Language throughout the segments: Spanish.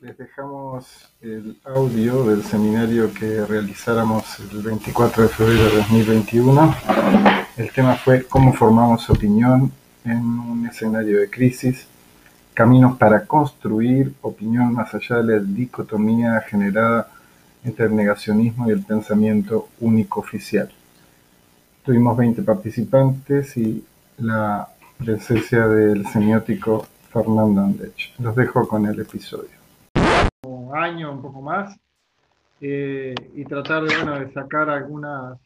Les dejamos el audio del seminario que realizáramos el 24 de febrero de 2021. El tema fue cómo formamos opinión en un escenario de crisis, caminos para construir opinión más allá de la dicotomía generada entre el negacionismo y el pensamiento único oficial. Tuvimos 20 participantes y la presencia del semiótico Fernando Andech. Los dejo con el episodio. Un año, un poco más, eh, y tratar de, bueno, de sacar algunas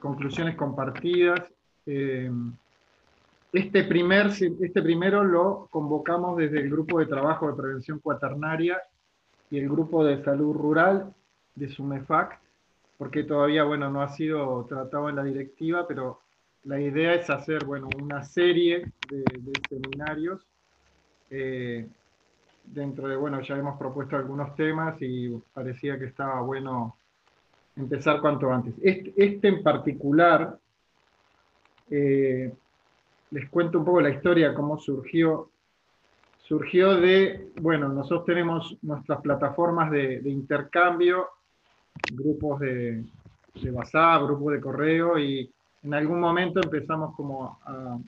conclusiones compartidas. Eh, este, primer, este primero lo convocamos desde el grupo de trabajo de prevención cuaternaria y el grupo de salud rural de SUMEFAC, porque todavía bueno, no ha sido tratado en la directiva, pero la idea es hacer bueno, una serie de, de seminarios eh, dentro de, bueno, ya hemos propuesto algunos temas y parecía que estaba bueno empezar cuanto antes. Este, este en particular, eh, les cuento un poco la historia, cómo surgió. Surgió de, bueno, nosotros tenemos nuestras plataformas de, intercambio, grupos de, de WhatsApp, grupos de correo, y en algún momento empezamos como a,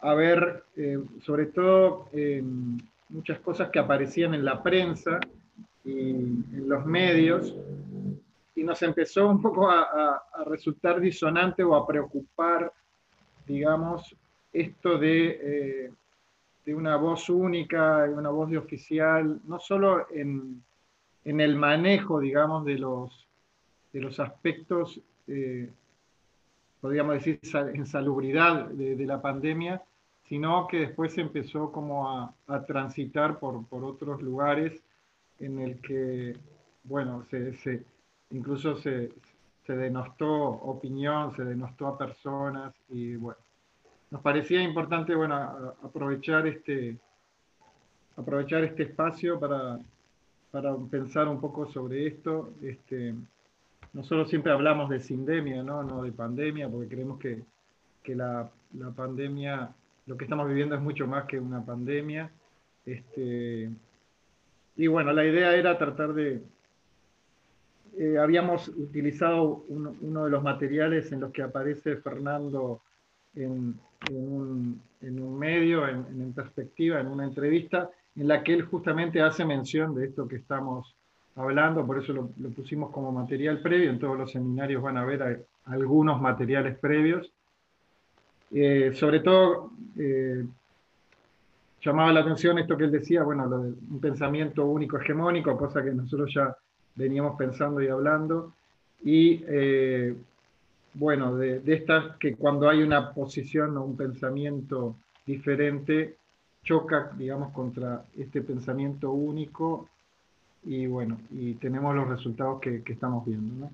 a ver, eh, sobre todo, eh, muchas cosas que aparecían en la prensa y en los medios, y nos empezó un poco a, resultar disonante o a preocupar, digamos, esto de, eh, de una voz única, de una voz de oficial, no solo en, en el manejo, digamos, de los, de los aspectos podríamos decir, en salubridad de, la pandemia, sino que después se empezó como a, transitar por, por, otros lugares en el que, bueno, se, incluso se, se, denostó opinión, se denostó a personas y bueno, nos parecía importante, bueno, aprovechar este, aprovechar este espacio para, para pensar un poco sobre esto. Este, nosotros siempre hablamos de sindemia, ¿no? no de pandemia, porque creemos que, que la, la pandemia lo que estamos viviendo es mucho más que una pandemia. Este, y bueno, la idea era tratar de... Eh, habíamos utilizado uno, de los materiales en los que aparece Fernando en, un, medio, en, perspectiva, en una entrevista, en la que él justamente hace mención de esto que estamos hablando, por eso lo, pusimos como material previo, en todos los seminarios van a ver algunos materiales previos. Eh, sobre todo, eh, llamaba la atención esto que él decía, bueno, lo de un pensamiento único hegemónico, cosa que nosotros ya veníamos pensando y hablando, y eh, bueno, de, de estas que cuando hay una posición o un pensamiento diferente, choca, digamos, contra este pensamiento único, y bueno, y tenemos los resultados que, estamos viendo.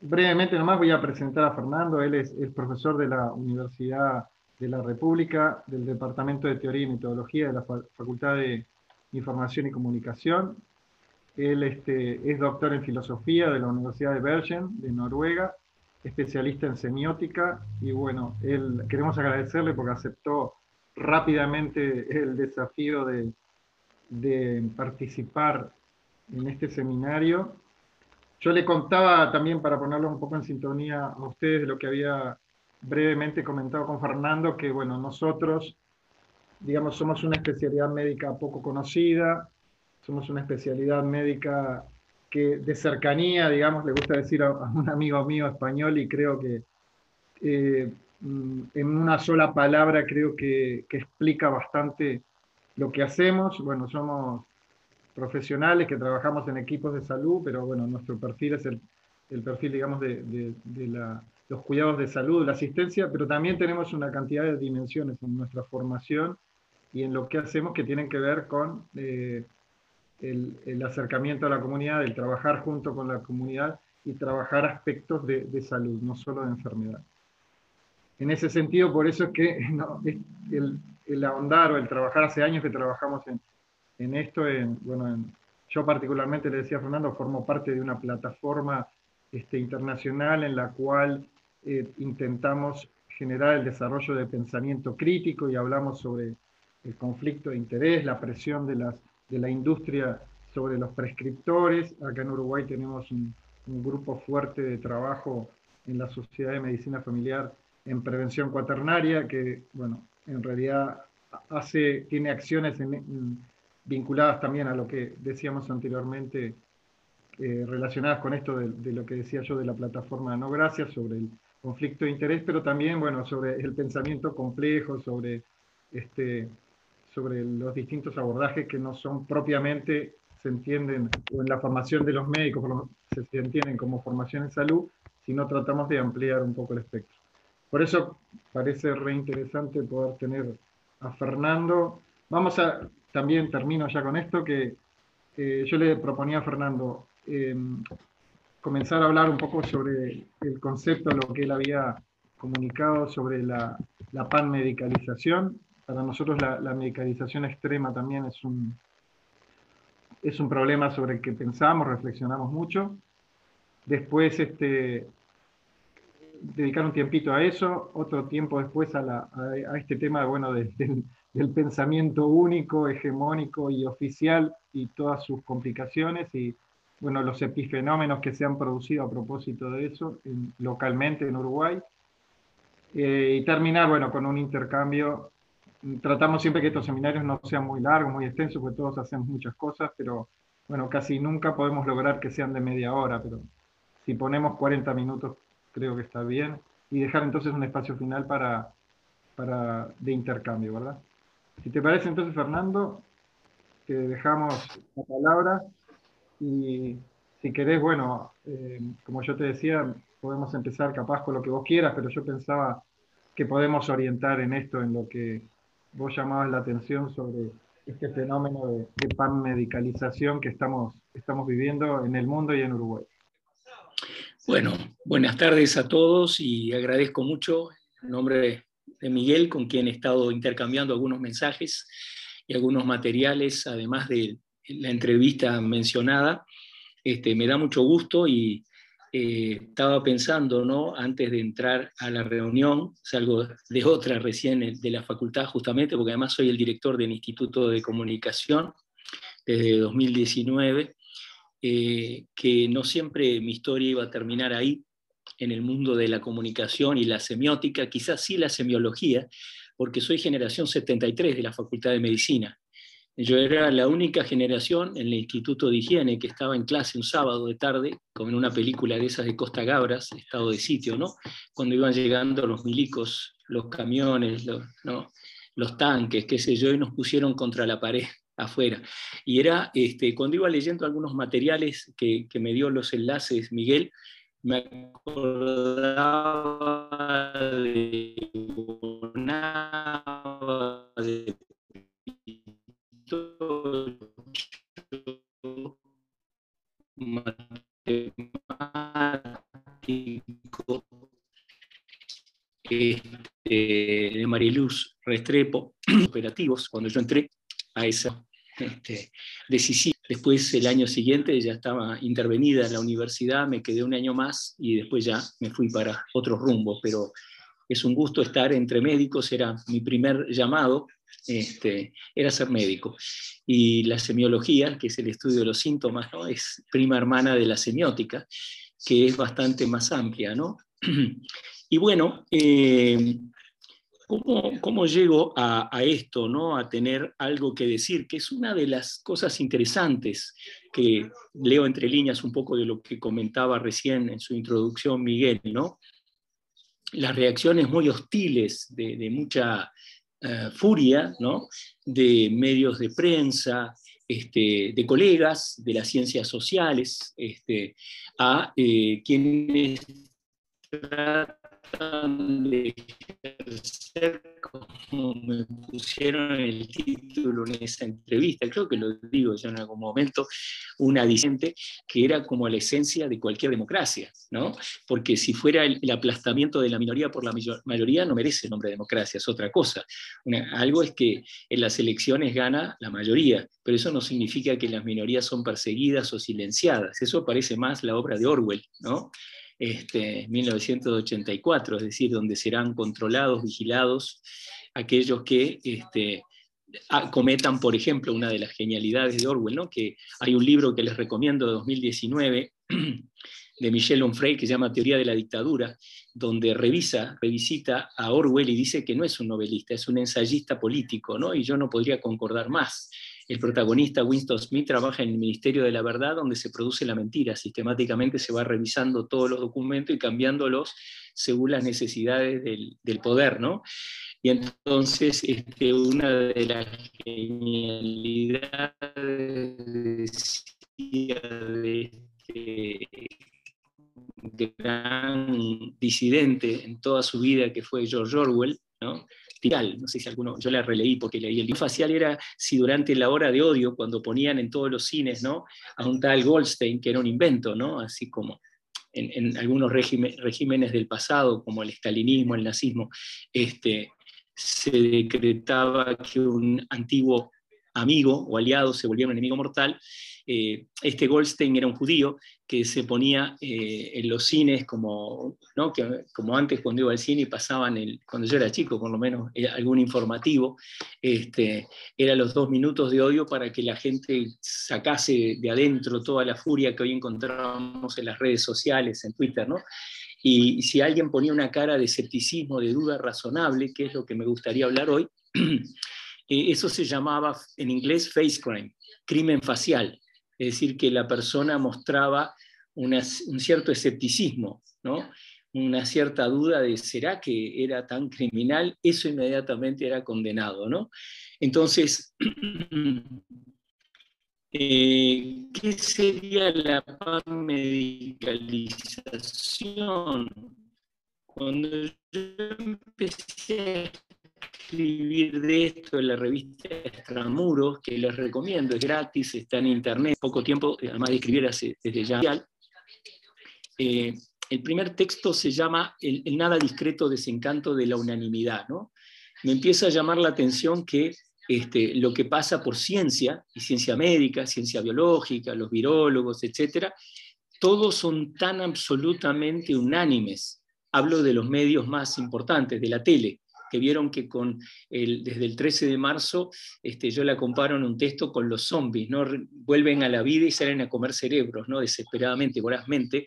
Brevemente nomás voy a presentar a Fernando, él es, el profesor de la Universidad de la República, del Departamento de Teoría y Metodología de la Facultad de Información y Comunicación. Él este, es doctor en Filosofía de la Universidad de Bergen, de Noruega, especialista en semiótica, y bueno, él, queremos agradecerle porque aceptó rápidamente el desafío de, de participar en este seminario yo le contaba también, para ponerlo un poco en sintonía a ustedes, de lo que había brevemente comentado con Fernando, que bueno, nosotros, digamos, somos una especialidad médica poco conocida, somos una especialidad médica que de cercanía, digamos, le gusta decir a, un amigo mío español y creo que eh, mm, en una sola palabra creo que, que explica bastante lo que hacemos. Bueno, somos profesionales que trabajamos en equipos de salud, pero bueno, nuestro perfil es el, perfil, digamos, de, la, los cuidados de salud, la asistencia, pero también tenemos una cantidad de dimensiones en nuestra formación y en lo que hacemos que tienen que ver con eh, el, acercamiento a la comunidad, el trabajar junto con la comunidad y trabajar aspectos de, salud, no solo de enfermedad. En ese sentido, por eso es que el ahondar o el trabajar hace años que trabajamos en, en esto, en, bueno, yo particularmente le decía a Fernando, formo parte de una plataforma este, internacional en la cual eh, intentamos generar el desarrollo de pensamiento crítico y hablamos sobre el conflicto de interés, la presión de, las, de la industria sobre los prescriptores. Acá en Uruguay tenemos un, grupo fuerte de trabajo en la Sociedad de Medicina Familiar en prevención cuaternaria, que, bueno, en realidad hace, tiene acciones vinculadas también a lo que decíamos anteriormente, eh, relacionadas con esto de, lo que decía yo de la plataforma No Gracias, sobre el conflicto de interés, pero también, bueno, sobre el pensamiento complejo, sobre, este, sobre los distintos abordajes que no son propiamente se entienden, o en la formación de los médicos se entienden como formación en salud, sino tratamos de ampliar un poco el espectro. Por eso parece reinteresante poder tener a Fernando. Vamos a, también termino ya con esto, que yo le proponía a Fernando em, comenzar a hablar un poco sobre el concepto, lo que él había comunicado sobre la, la panmedicalización. Para nosotros la, la medicalización extrema también es un, es un problema sobre el que pensamos, reflexionamos mucho. Después, este, dedicar un tiempito a eso, otro tiempo después a, este tema bueno, del, pensamiento único, hegemónico y oficial y todas sus complicaciones y bueno, los epifenómenos que se han producido a propósito de eso localmente en Uruguay. Eh, y terminar bueno, con un intercambio tratamos siempre que estos seminarios no sean muy largos, muy extensos, porque todos hacemos muchas cosas, pero bueno, casi nunca podemos lograr que sean de media hora, pero si ponemos 40 minutos creo que está bien, y dejar entonces un espacio final para, para de intercambio, ¿verdad? Si te parece entonces, Fernando, te dejamos la palabra y si querés, bueno, eh, como yo te decía, podemos empezar capaz con lo que vos quieras, pero yo pensaba que podemos orientar en esto, en lo que vos llamabas la atención sobre este fenómeno de, de panmedicalización que estamos, estamos viviendo en el mundo y en Uruguay. Bueno, buenas tardes a todos y agradezco mucho en nombre de Miguel, con quien he estado intercambiando algunos mensajes y algunos materiales, además de la entrevista mencionada. Este, me da mucho gusto y eh, estaba pensando, ¿no? antes de entrar a la reunión, salgo de otra recién de la facultad justamente, porque además soy el director del Instituto de Comunicación desde 2019, eh, que no siempre mi historia iba a terminar ahí, en el mundo de la comunicación y la semiótica, quizás sí la semiología, porque soy generación 73 de la Facultad de Medicina. Yo era la única generación en el Instituto de Higiene que estaba en clase un sábado de tarde, como en una película de esas de Costa Gabras, estado de sitio, ¿no? Cuando iban llegando los milicos, los camiones, los, tanques, qué sé yo, y nos pusieron contra la pared afuera. Y era, este, cuando iba leyendo algunos materiales que me dio los enlaces Miguel, me acordaba de este, de Mariluz Restrepo, operativos, cuando yo entré a esa este, decisión. Después, el año siguiente, ya estaba intervenida en la universidad, me quedé un año más y después ya me fui para otro rumbo, pero es un gusto estar entre médicos, era mi primer llamado este, era ser médico. Y la semiología, que es el estudio de los síntomas, ¿no? es prima hermana de la semiótica, que es bastante más amplia. ¿no? Y bueno, eh, ¿cómo, llego a, esto, ¿no? a tener algo que decir? Que es una de las cosas interesantes que leo entre líneas un poco de lo que comentaba recién en su introducción Miguel, ¿no? las reacciones muy hostiles de, mucha eh, furia ¿no? de medios de prensa, este, de colegas de las ciencias sociales, este, a eh, quienes de ejercer, como me pusieron el título en esa entrevista, creo que lo digo yo en algún momento, una disente que era como la esencia de cualquier democracia, ¿no? Porque si fuera el, aplastamiento de la minoría por la mayoría, no merece el nombre de democracia, es otra cosa. algo es que en las elecciones gana la mayoría, pero eso no significa que las minorías son perseguidas o silenciadas, eso parece más la obra de Orwell, ¿no? Este, 1984, es decir, donde serán controlados, vigilados aquellos que este, cometan, por ejemplo, una de las genialidades de Orwell, ¿no? que hay un libro que les recomiendo de 2019 de Michel Onfray que se llama Teoría de la Dictadura, donde revisa, revisita a Orwell y dice que no es un novelista, es un ensayista político, ¿no? y yo no podría concordar más. El protagonista Winston Smith trabaja en el Ministerio de la Verdad, donde se produce la mentira. Sistemáticamente se va revisando todos los documentos y cambiándolos según las necesidades del, poder, ¿no? Y entonces este, una de las genialidades de este gran disidente en toda su vida que fue George Orwell, ¿no? No sé si alguno, yo la releí porque leí el libro facial, era si durante la hora de odio, cuando ponían en todos los cines, ¿no? A un tal Goldstein, que era un invento, ¿no? Así como en, algunos regímenes del pasado, como el estalinismo, el nazismo, este, se decretaba que un antiguo amigo o aliado se volvía un enemigo mortal, eh, este Goldstein era un judío que se ponía eh, en los cines como, ¿no? que, como antes cuando iba al cine y pasaban, el, cuando yo era chico por lo menos, eh, algún informativo, este, era los dos minutos de odio para que la gente sacase de adentro toda la furia que hoy encontramos en las redes sociales, en Twitter, ¿no? Y, si alguien ponía una cara de escepticismo, de duda razonable, que es lo que me gustaría hablar hoy, eso se llamaba en inglés face crime, crimen facial es decir, que la persona mostraba un cierto escepticismo, ¿no? una cierta duda de ¿será que era tan criminal? Eso inmediatamente era condenado. ¿no? Entonces, eh, ¿qué sería la medicalización? Cuando yo empecé escribir de esto en la revista Extramuros, que les recomiendo, es gratis, está en internet, poco tiempo, además de escribir desde ya. Eh, el primer texto se llama el, nada discreto desencanto de la unanimidad. ¿no? Me empieza a llamar la atención que este, lo que pasa por ciencia, y ciencia médica, ciencia biológica, los virólogos, etc., todos son tan absolutamente unánimes. Hablo de los medios más importantes, de la tele, que vieron que con el, desde el 13 de marzo este, yo la comparo en un texto con los zombies, ¿no? vuelven a la vida y salen a comer cerebros, ¿no? desesperadamente, vorazmente,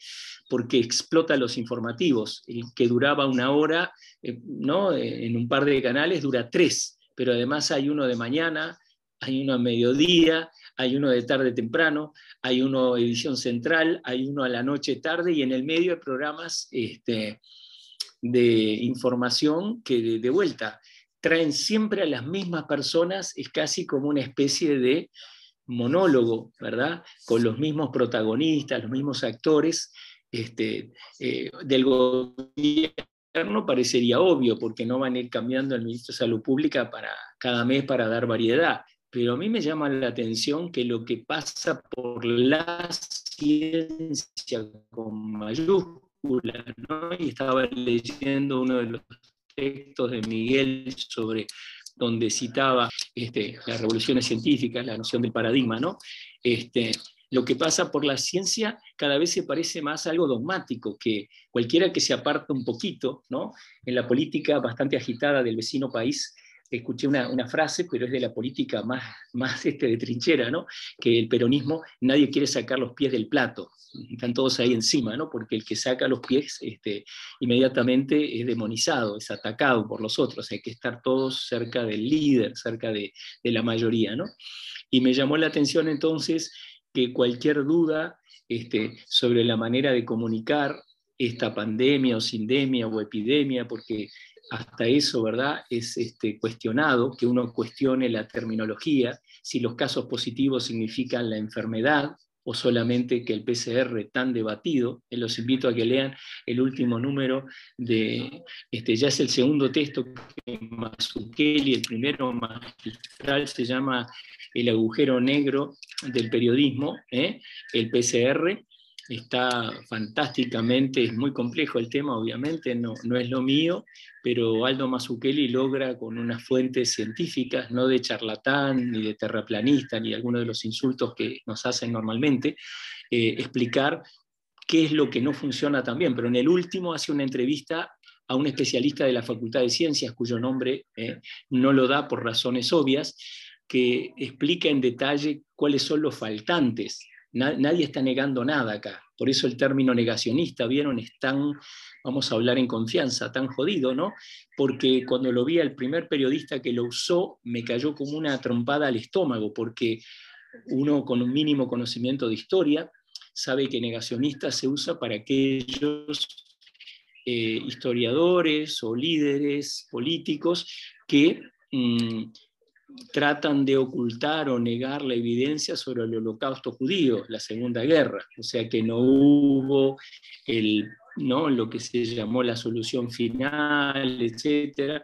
porque explota los informativos, el que duraba una hora eh, ¿no? en un par de canales dura tres, pero además hay uno de mañana, hay uno a mediodía, hay uno de tarde temprano, hay uno edición central, hay uno a la noche tarde y en el medio hay programas este, de información que de, vuelta traen siempre a las mismas personas, es casi como una especie de monólogo, ¿verdad? Con los mismos protagonistas, los mismos actores este, eh, del gobierno parecería obvio, porque no van a ir cambiando el ministro de Salud Pública para, cada mes para dar variedad. Pero a mí me llama la atención que lo que pasa por la ciencia con mayúsculas, y estaba leyendo uno de los textos de Miguel sobre donde citaba este, las revoluciones científicas, la noción del paradigma, ¿no? Este, lo que pasa por la ciencia cada vez se parece más a algo dogmático, que cualquiera que se aparta un poquito, ¿no? En la política bastante agitada del vecino país, escuché una, frase, pero es de la política más, más este, de trinchera, ¿no? que el peronismo, nadie quiere sacar los pies del plato, están todos ahí encima, ¿no? porque el que saca los pies este, inmediatamente es demonizado, es atacado por los otros, hay que estar todos cerca del líder, cerca de, la mayoría. ¿no? Y me llamó la atención entonces que cualquier duda este, sobre la manera de comunicar esta pandemia o sindemia o epidemia, porque hasta eso, ¿verdad? Es este, cuestionado, que uno cuestione la terminología, si los casos positivos significan la enfermedad o solamente que el PCR tan debatido. Eh, los invito a que lean el último número de, este, ya es el segundo texto que el primero magistral, se llama El agujero negro del periodismo, ¿eh? el PCR, está fantásticamente, es muy complejo el tema, obviamente, no, no es lo mío, pero Aldo Mazzucchelli logra con unas fuentes científicas, no de charlatán, ni de terraplanista, ni alguno de los insultos que nos hacen normalmente, eh, explicar qué es lo que no funciona tan bien. Pero en el último hace una entrevista a un especialista de la Facultad de Ciencias, cuyo nombre no lo da por razones obvias, que explica en detalle cuáles son los faltantes. Nadie está negando nada acá. Por eso el término negacionista, ¿vieron? Es tan, vamos a hablar en confianza, tan jodido, ¿no? Porque cuando lo vi al primer periodista que lo usó, me cayó como una trompada al estómago, porque uno con un mínimo conocimiento de historia sabe que negacionista se usa para aquellos eh, historiadores o líderes políticos que mm, tratan de ocultar o negar la evidencia sobre el holocausto judío, la Segunda Guerra, o sea que no hubo el, ¿no? lo que se llamó la solución final, etc.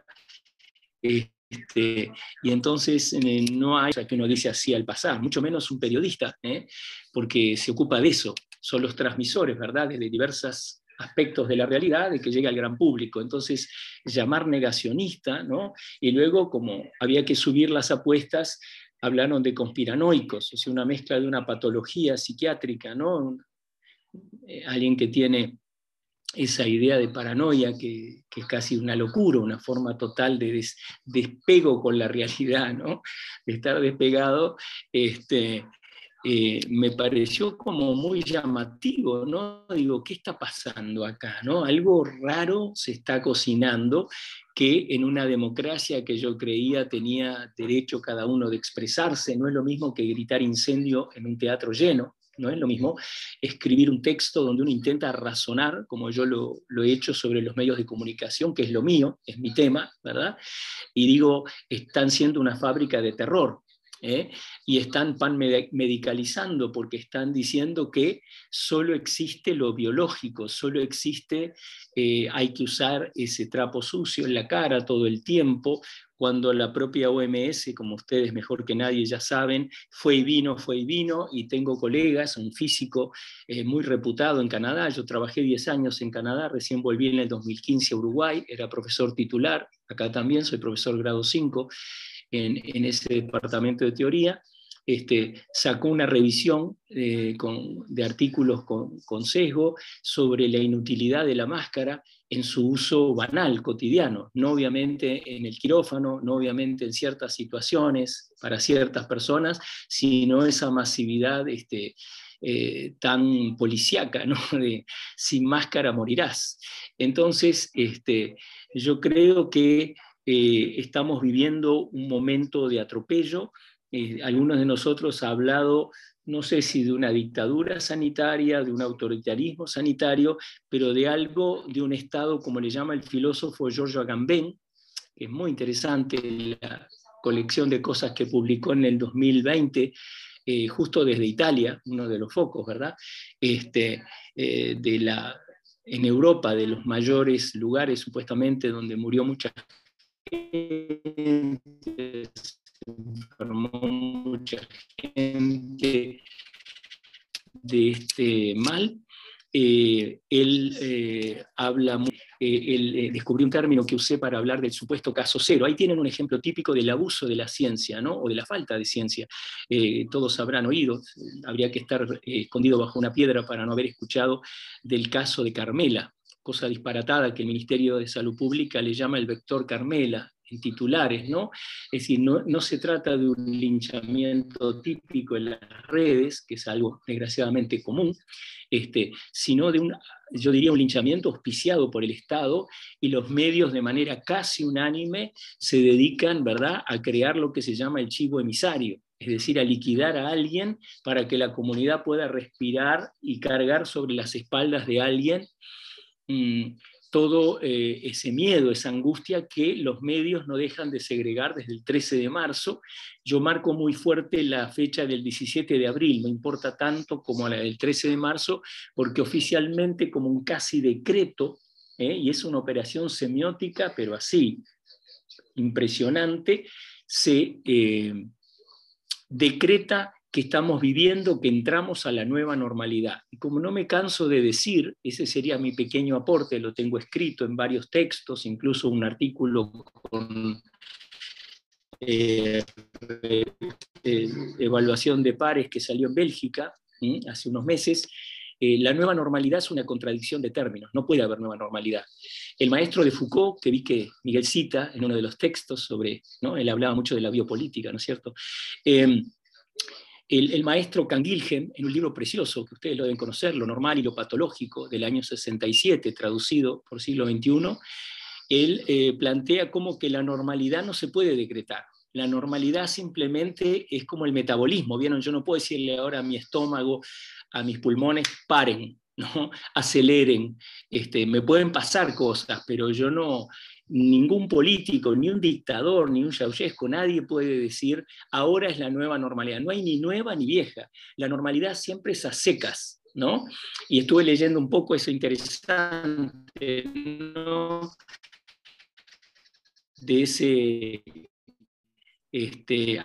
Este, y entonces eh, no hay que uno dice así al pasar, mucho menos un periodista, ¿eh? porque se ocupa de eso, son los transmisores, ¿verdad?, de diversas aspectos de la realidad de que llegue al gran público. Entonces, llamar negacionista, ¿no? Y luego, como había que subir las apuestas, hablaron de conspiranoicos, o sea, una mezcla de una patología psiquiátrica, ¿no? Eh, alguien que tiene esa idea de paranoia que, que, es casi una locura, una forma total de despego con la realidad, ¿no? de estar despegado, este, eh, me pareció como muy llamativo, ¿no? Digo, ¿qué está pasando acá? ¿no? Algo raro se está cocinando que en una democracia que yo creía tenía derecho cada uno de expresarse, no es lo mismo que gritar incendio en un teatro lleno, no es lo mismo escribir un texto donde uno intenta razonar, como yo lo, lo, he hecho sobre los medios de comunicación, que es lo mío, es mi tema, ¿verdad? Y digo, están siendo una fábrica de terror, ¿eh? y están pan medicalizando porque están diciendo que solo existe lo biológico, solo existe, eh, hay que usar ese trapo sucio en la cara todo el tiempo, cuando la propia OMS, como ustedes mejor que nadie ya saben, fue y vino, fue y vino, y tengo colegas, un físico eh, muy reputado en Canadá, yo trabajé 10 años en Canadá, recién volví en el 2015 a Uruguay, era profesor titular, acá también soy profesor grado 5, en, ese departamento de teoría, este, sacó una revisión eh, de artículos con, sesgo sobre la inutilidad de la máscara en su uso banal, cotidiano, no obviamente en el quirófano, no obviamente en ciertas situaciones para ciertas personas, sino esa masividad este, eh, tan policíaca, ¿no? de sin máscara morirás. Entonces, este, yo creo que eh, estamos viviendo un momento de atropello. Eh, algunos de nosotros han hablado, no sé si de una dictadura sanitaria, de un autoritarismo sanitario, pero de algo, de un estado, como le llama el filósofo Giorgio Agamben, que es muy interesante la colección de cosas que publicó en el 2020, eh, justo desde Italia, uno de los focos, ¿verdad? Este, de la, en Europa, de los mayores lugares supuestamente donde murió mucha se informó mucha gente de este mal. Eh, él eh, habla, eh, él descubrió un término que usé para hablar del supuesto caso cero. Ahí tienen un ejemplo típico del abuso de la ciencia, ¿no? o de la falta de ciencia. todos habrán oído, habría que estar escondido bajo una piedra para no haber escuchado del caso de Carmela, cosa disparatada que el Ministerio de Salud Pública le llama el vector Carmela en titulares, ¿no? Es decir, no, no, se trata de un linchamiento típico en las redes, que es algo desgraciadamente común, este, sino de un, yo diría, un linchamiento auspiciado por el Estado y los medios de manera casi unánime se dedican, ¿verdad?, a crear lo que se llama el chivo emisario, es decir, a liquidar a alguien para que la comunidad pueda respirar y cargar sobre las espaldas de alguien Todo eh, ese miedo, esa angustia que los medios no dejan de segregar desde el 13 de marzo. Yo marco muy fuerte la fecha del 17 de abril, no importa tanto como la del 13 de marzo, porque oficialmente como un casi decreto, ¿eh? y es una operación semiótica, pero así, impresionante, se eh, decreta que estamos viviendo, que entramos a la nueva normalidad. Y como no me canso de decir, ese sería mi pequeño aporte, lo tengo escrito en varios textos, incluso un artículo con eh, eh, evaluación de pares que salió en Bélgica hace unos meses, eh, la nueva normalidad es una contradicción de términos, no puede haber nueva normalidad. El maestro de Foucault, que vi que Miguel cita en uno de los textos sobre, ¿no? él hablaba mucho de la biopolítica, ¿no es cierto? El, maestro Canguilhem, en un libro precioso, que ustedes lo deben conocer, Lo normal y lo patológico, del año 67, traducido por siglo XXI, él eh, plantea como que la normalidad no se puede decretar. La normalidad simplemente es como el metabolismo. ¿Vieron? Yo no puedo decirle ahora a mi estómago, a mis pulmones, paren, ¿no? aceleren. Este, me pueden pasar cosas, pero yo no, ningún político, ni un dictador, ni un Ceausescu, nadie puede decir ahora es la nueva normalidad. No hay ni nueva ni vieja. La normalidad siempre es a secas. ¿no? Y estuve leyendo un poco eso interesante, de ese este,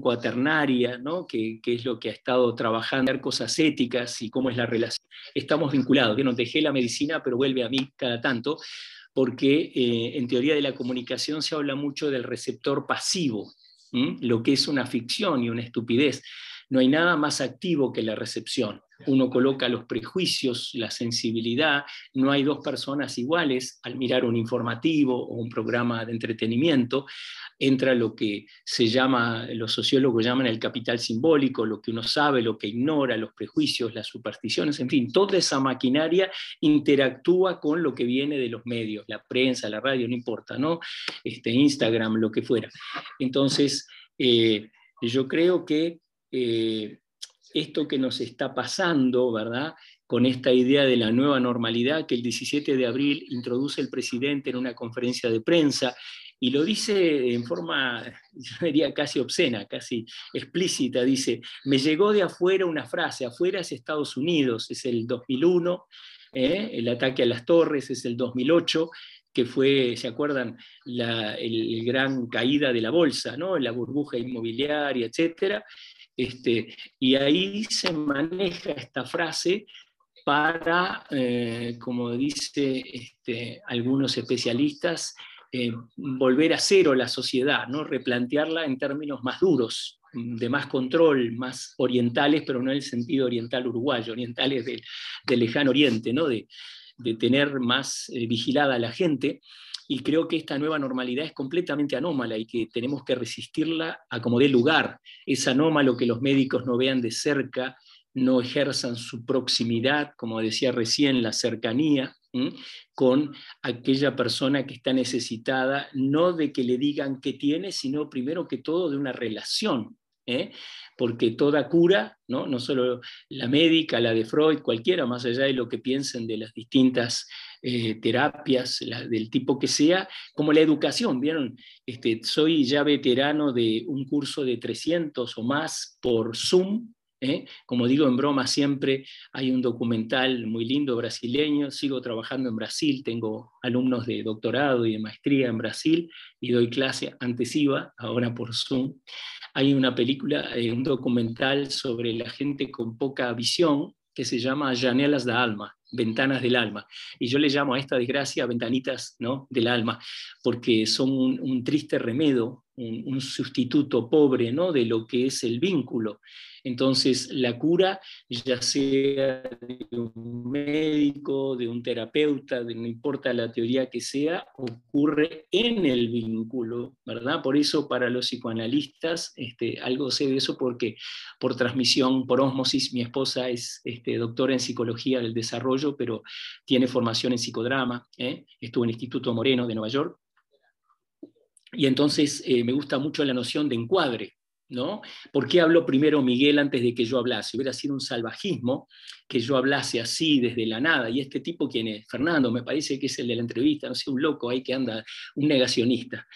cuaternaria, ¿no? que, es lo que ha estado trabajando, cosas éticas y cómo es la relación. Estamos vinculados, que no dejé la medicina, pero vuelve a mí cada tanto, porque eh, en teoría de la comunicación se habla mucho del receptor pasivo, lo que es una ficción y una estupidez. No hay nada más activo que la recepción. Uno coloca los prejuicios, la sensibilidad. No hay dos personas iguales al mirar un informativo o un programa de entretenimiento. Entra lo que se llama, los sociólogos llaman el capital simbólico, lo que uno sabe, lo que ignora, los prejuicios, las supersticiones, en fin, toda esa maquinaria interactúa con lo que viene de los medios, la prensa, la radio, no importa, ¿no? Este, Instagram, lo que fuera. Entonces, eh, yo creo que eh, esto que nos está pasando, ¿verdad? Con esta idea de la nueva normalidad que el 17 de abril introduce el presidente en una conferencia de prensa y lo dice en forma, yo diría casi obscena, casi explícita, dice, me llegó de afuera una frase, afuera es Estados Unidos, es el 2001, ¿eh? el ataque a las torres es el 2008, que fue, ¿se acuerdan? La gran caída de la bolsa, ¿no? la burbuja inmobiliaria, etcétera. Este, y ahí se maneja esta frase para, eh, como dice este, algunos especialistas, eh, volver a cero la sociedad, ¿no? replantearla en términos más duros, de más control, más orientales, pero no en el sentido oriental uruguayo, orientales del, lejano oriente, ¿no? de, tener más eh, vigilada a la gente y creo que esta nueva normalidad es completamente anómala y que tenemos que resistirla a como dé lugar. Es anómalo que los médicos no vean de cerca, no ejerzan su proximidad, como decía recién, la cercanía con aquella persona que está necesitada, no de que le digan qué tiene, sino primero que todo de una relación. ¿eh? porque toda cura, ¿no? no solo la médica, la de Freud, cualquiera, más allá de lo que piensen de las distintas eh, terapias del tipo que sea, como la educación, ¿vieron? Este, soy ya veterano de un curso de 300 o más por Zoom, ¿eh? Como digo en broma siempre, hay un documental muy lindo brasileño, sigo trabajando en Brasil, tengo alumnos de doctorado y de maestría en Brasil y doy clase, antes iba, ahora por Zoom. Hay una película, eh, un documental sobre la gente con poca visión que se llama Janelas da Alma, ventanas del alma. Y yo le llamo a esta desgracia ventanitas ¿no? del alma, porque son un, triste remedio, un, un, sustituto pobre ¿no? de lo que es el vínculo. Entonces, la cura, ya sea de un médico, de un terapeuta, de no importa la teoría que sea, ocurre en el vínculo, ¿verdad? Por eso, para los psicoanalistas, este, algo sé de eso porque por transmisión, por osmosis, mi esposa es este, doctora en psicología del desarrollo, pero tiene formación en psicodrama, ¿eh? estuvo en el Instituto Moreno de Nueva York. Y entonces eh, me gusta mucho la noción de encuadre, ¿no? ¿Por qué habló primero Miguel antes de que yo hablase? Hubiera sido un salvajismo que yo hablase así desde la nada. ¿Y este tipo quién es? Fernando, me parece que es el de la entrevista, no sé, un loco ahí que anda, un negacionista,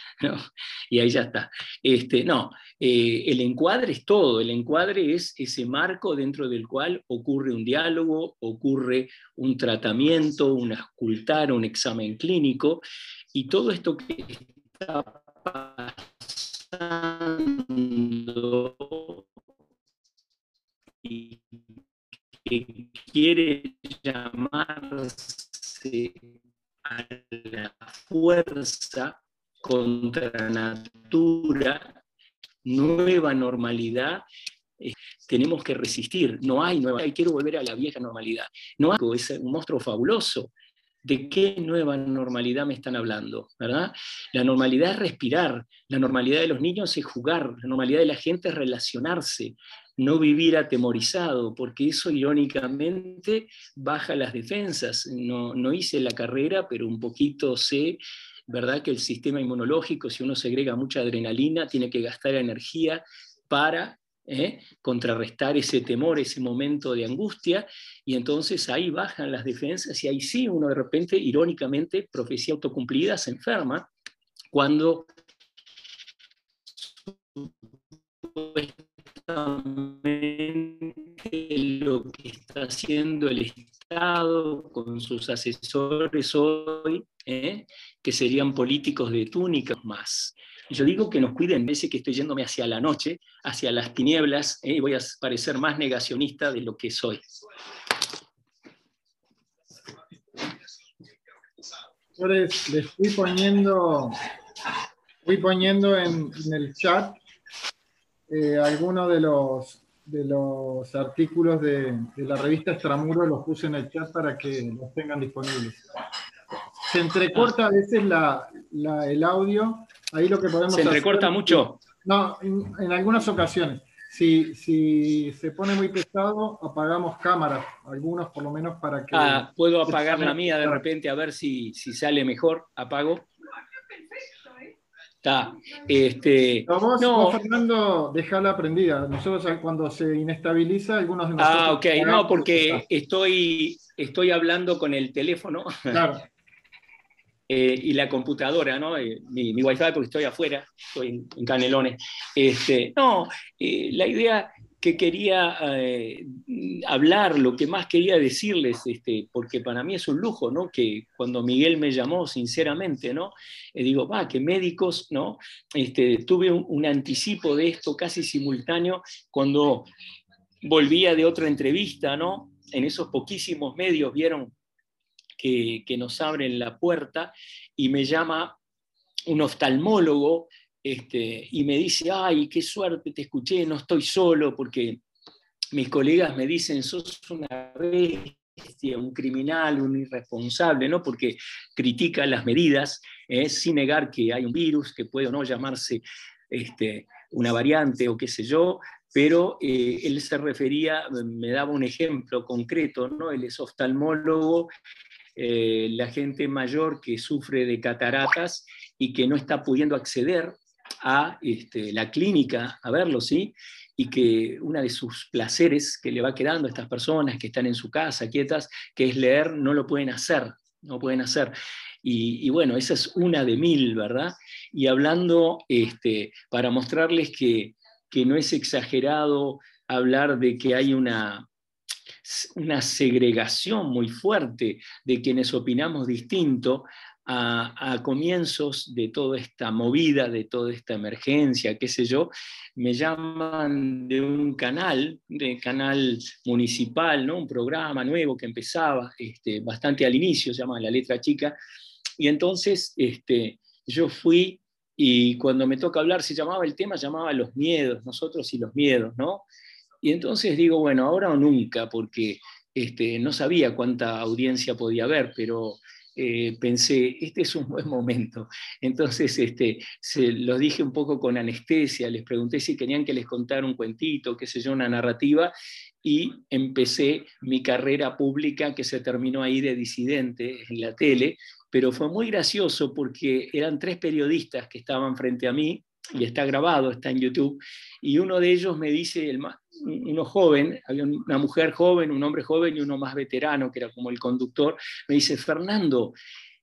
Y ahí ya está. Este, no, eh, el encuadre es todo, el encuadre es ese marco dentro del cual ocurre un diálogo, ocurre un tratamiento, un escultar, un examen clínico, y todo esto que está y que quiere llamarse a la fuerza contra natura, nueva normalidad, eh, tenemos que resistir, no hay nueva, quiero volver a la vieja normalidad. No hay, es un monstruo fabuloso. ¿De qué nueva normalidad me están hablando? ¿verdad? La normalidad es respirar, la normalidad de los niños es jugar, la normalidad de la gente es relacionarse, no vivir atemorizado, porque eso irónicamente baja las defensas. No, no hice la carrera, pero un poquito sé ¿verdad? Que el sistema inmunológico, si uno segrega mucha adrenalina, tiene que gastar energía para ¿eh? contrarrestar ese temor, ese momento de angustia, y entonces ahí bajan las defensas y ahí sí uno de repente, irónicamente, profecía autocumplida, se enferma cuando lo que está haciendo el Estado con sus asesores hoy, ¿eh? que serían políticos de túnicas más. Yo digo que nos cuiden, veces que estoy yéndome hacia la noche, hacia las tinieblas, ¿eh? y voy a parecer más negacionista de lo que soy. Yo les, les fui poniendo, fui poniendo en, el chat eh, algunos de los, de los artículos de, la revista Extramuro, los puse en el chat para que los tengan disponibles. Se entrecorta a veces la, el audio, ahí lo que podemos ¿Se entrecorta mucho? No, en, en, algunas ocasiones. Si, si se pone muy pesado, apagamos cámaras, algunos por lo menos para que... Ah, puedo apagar la mía de repente a ver si, si sale mejor, apago. Está. Este, vos, no. vos, Fernando, dejala prendida. Nosotros cuando se inestabiliza, algunos de nosotros... Ah, ok. No, porque estoy, estoy hablando con el teléfono claro. Eh, y la computadora, ¿no? Eh, mi, mi, wifi, porque estoy afuera, estoy en, Canelones. Este, no, eh, la idea que quería hablar, lo que más quería decirles, este, porque para mí es un lujo, ¿no? Que cuando Miguel me llamó, sinceramente, ¿no? Digo, va, que médicos, ¿no? Este, tuve un, un, anticipo de esto casi simultáneo cuando volvía de otra entrevista, ¿no? En esos poquísimos medios vieron que, nos abren la puerta y me llama un oftalmólogo este, y me dice, ay, qué suerte, te escuché, no estoy solo, porque mis colegas me dicen, sos una bestia, un criminal, un irresponsable, ¿no? porque critica las medidas, ¿eh? sin negar que hay un virus que puede o no llamarse este, una variante o qué sé yo, pero eh, él se refería, me daba un ejemplo concreto, ¿no? él es oftalmólogo, eh, la gente mayor que sufre de cataratas y que no está pudiendo acceder a este, la clínica a verlo, ¿sí? Y que una de sus placeres que le va quedando a estas personas que están en su casa, quietas, que es leer, no lo pueden hacer, no pueden hacer. Y, y bueno, esa es una de mil, ¿verdad? Y hablando, este, para mostrarles que, que no es exagerado hablar de que hay una, una segregación muy fuerte de quienes opinamos distinto, a, comienzos de toda esta movida, de toda esta emergencia, qué sé yo, me llaman de un canal, de canal municipal, ¿no? un programa nuevo que empezaba este, bastante al inicio, se llama La Letra Chica, y entonces este, yo fui y cuando me toca hablar, se llamaba el tema, llamaba los miedos, nosotros y los miedos, ¿no? Y entonces digo, bueno, ahora o nunca, porque este, no sabía cuánta audiencia podía haber, pero eh, pensé, este es un buen momento. Entonces, este, se los dije un poco con anestesia, les pregunté si querían que les contara un cuentito, qué sé yo, una narrativa, y empecé mi carrera pública que se terminó ahí de disidente en la tele, pero fue muy gracioso porque eran tres periodistas que estaban frente a mí, y está grabado, está en YouTube, y uno de ellos me dice, el, uno joven, había una mujer joven, un hombre joven y uno más veterano, que era como el conductor, me dice, Fernando,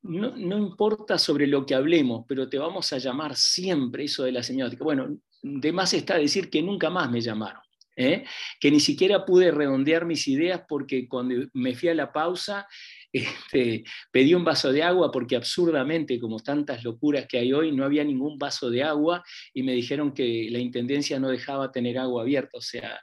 no, no, importa sobre lo que hablemos, pero te vamos a llamar siempre eso de la semiótica. Bueno, de más está decir que nunca más me llamaron, ¿eh? que ni siquiera pude redondear mis ideas porque cuando me fui a la pausa este, pedí un vaso de agua porque absurdamente, como tantas locuras que hay hoy, no había ningún vaso de agua y me dijeron que la Intendencia no dejaba tener agua abierta. O sea,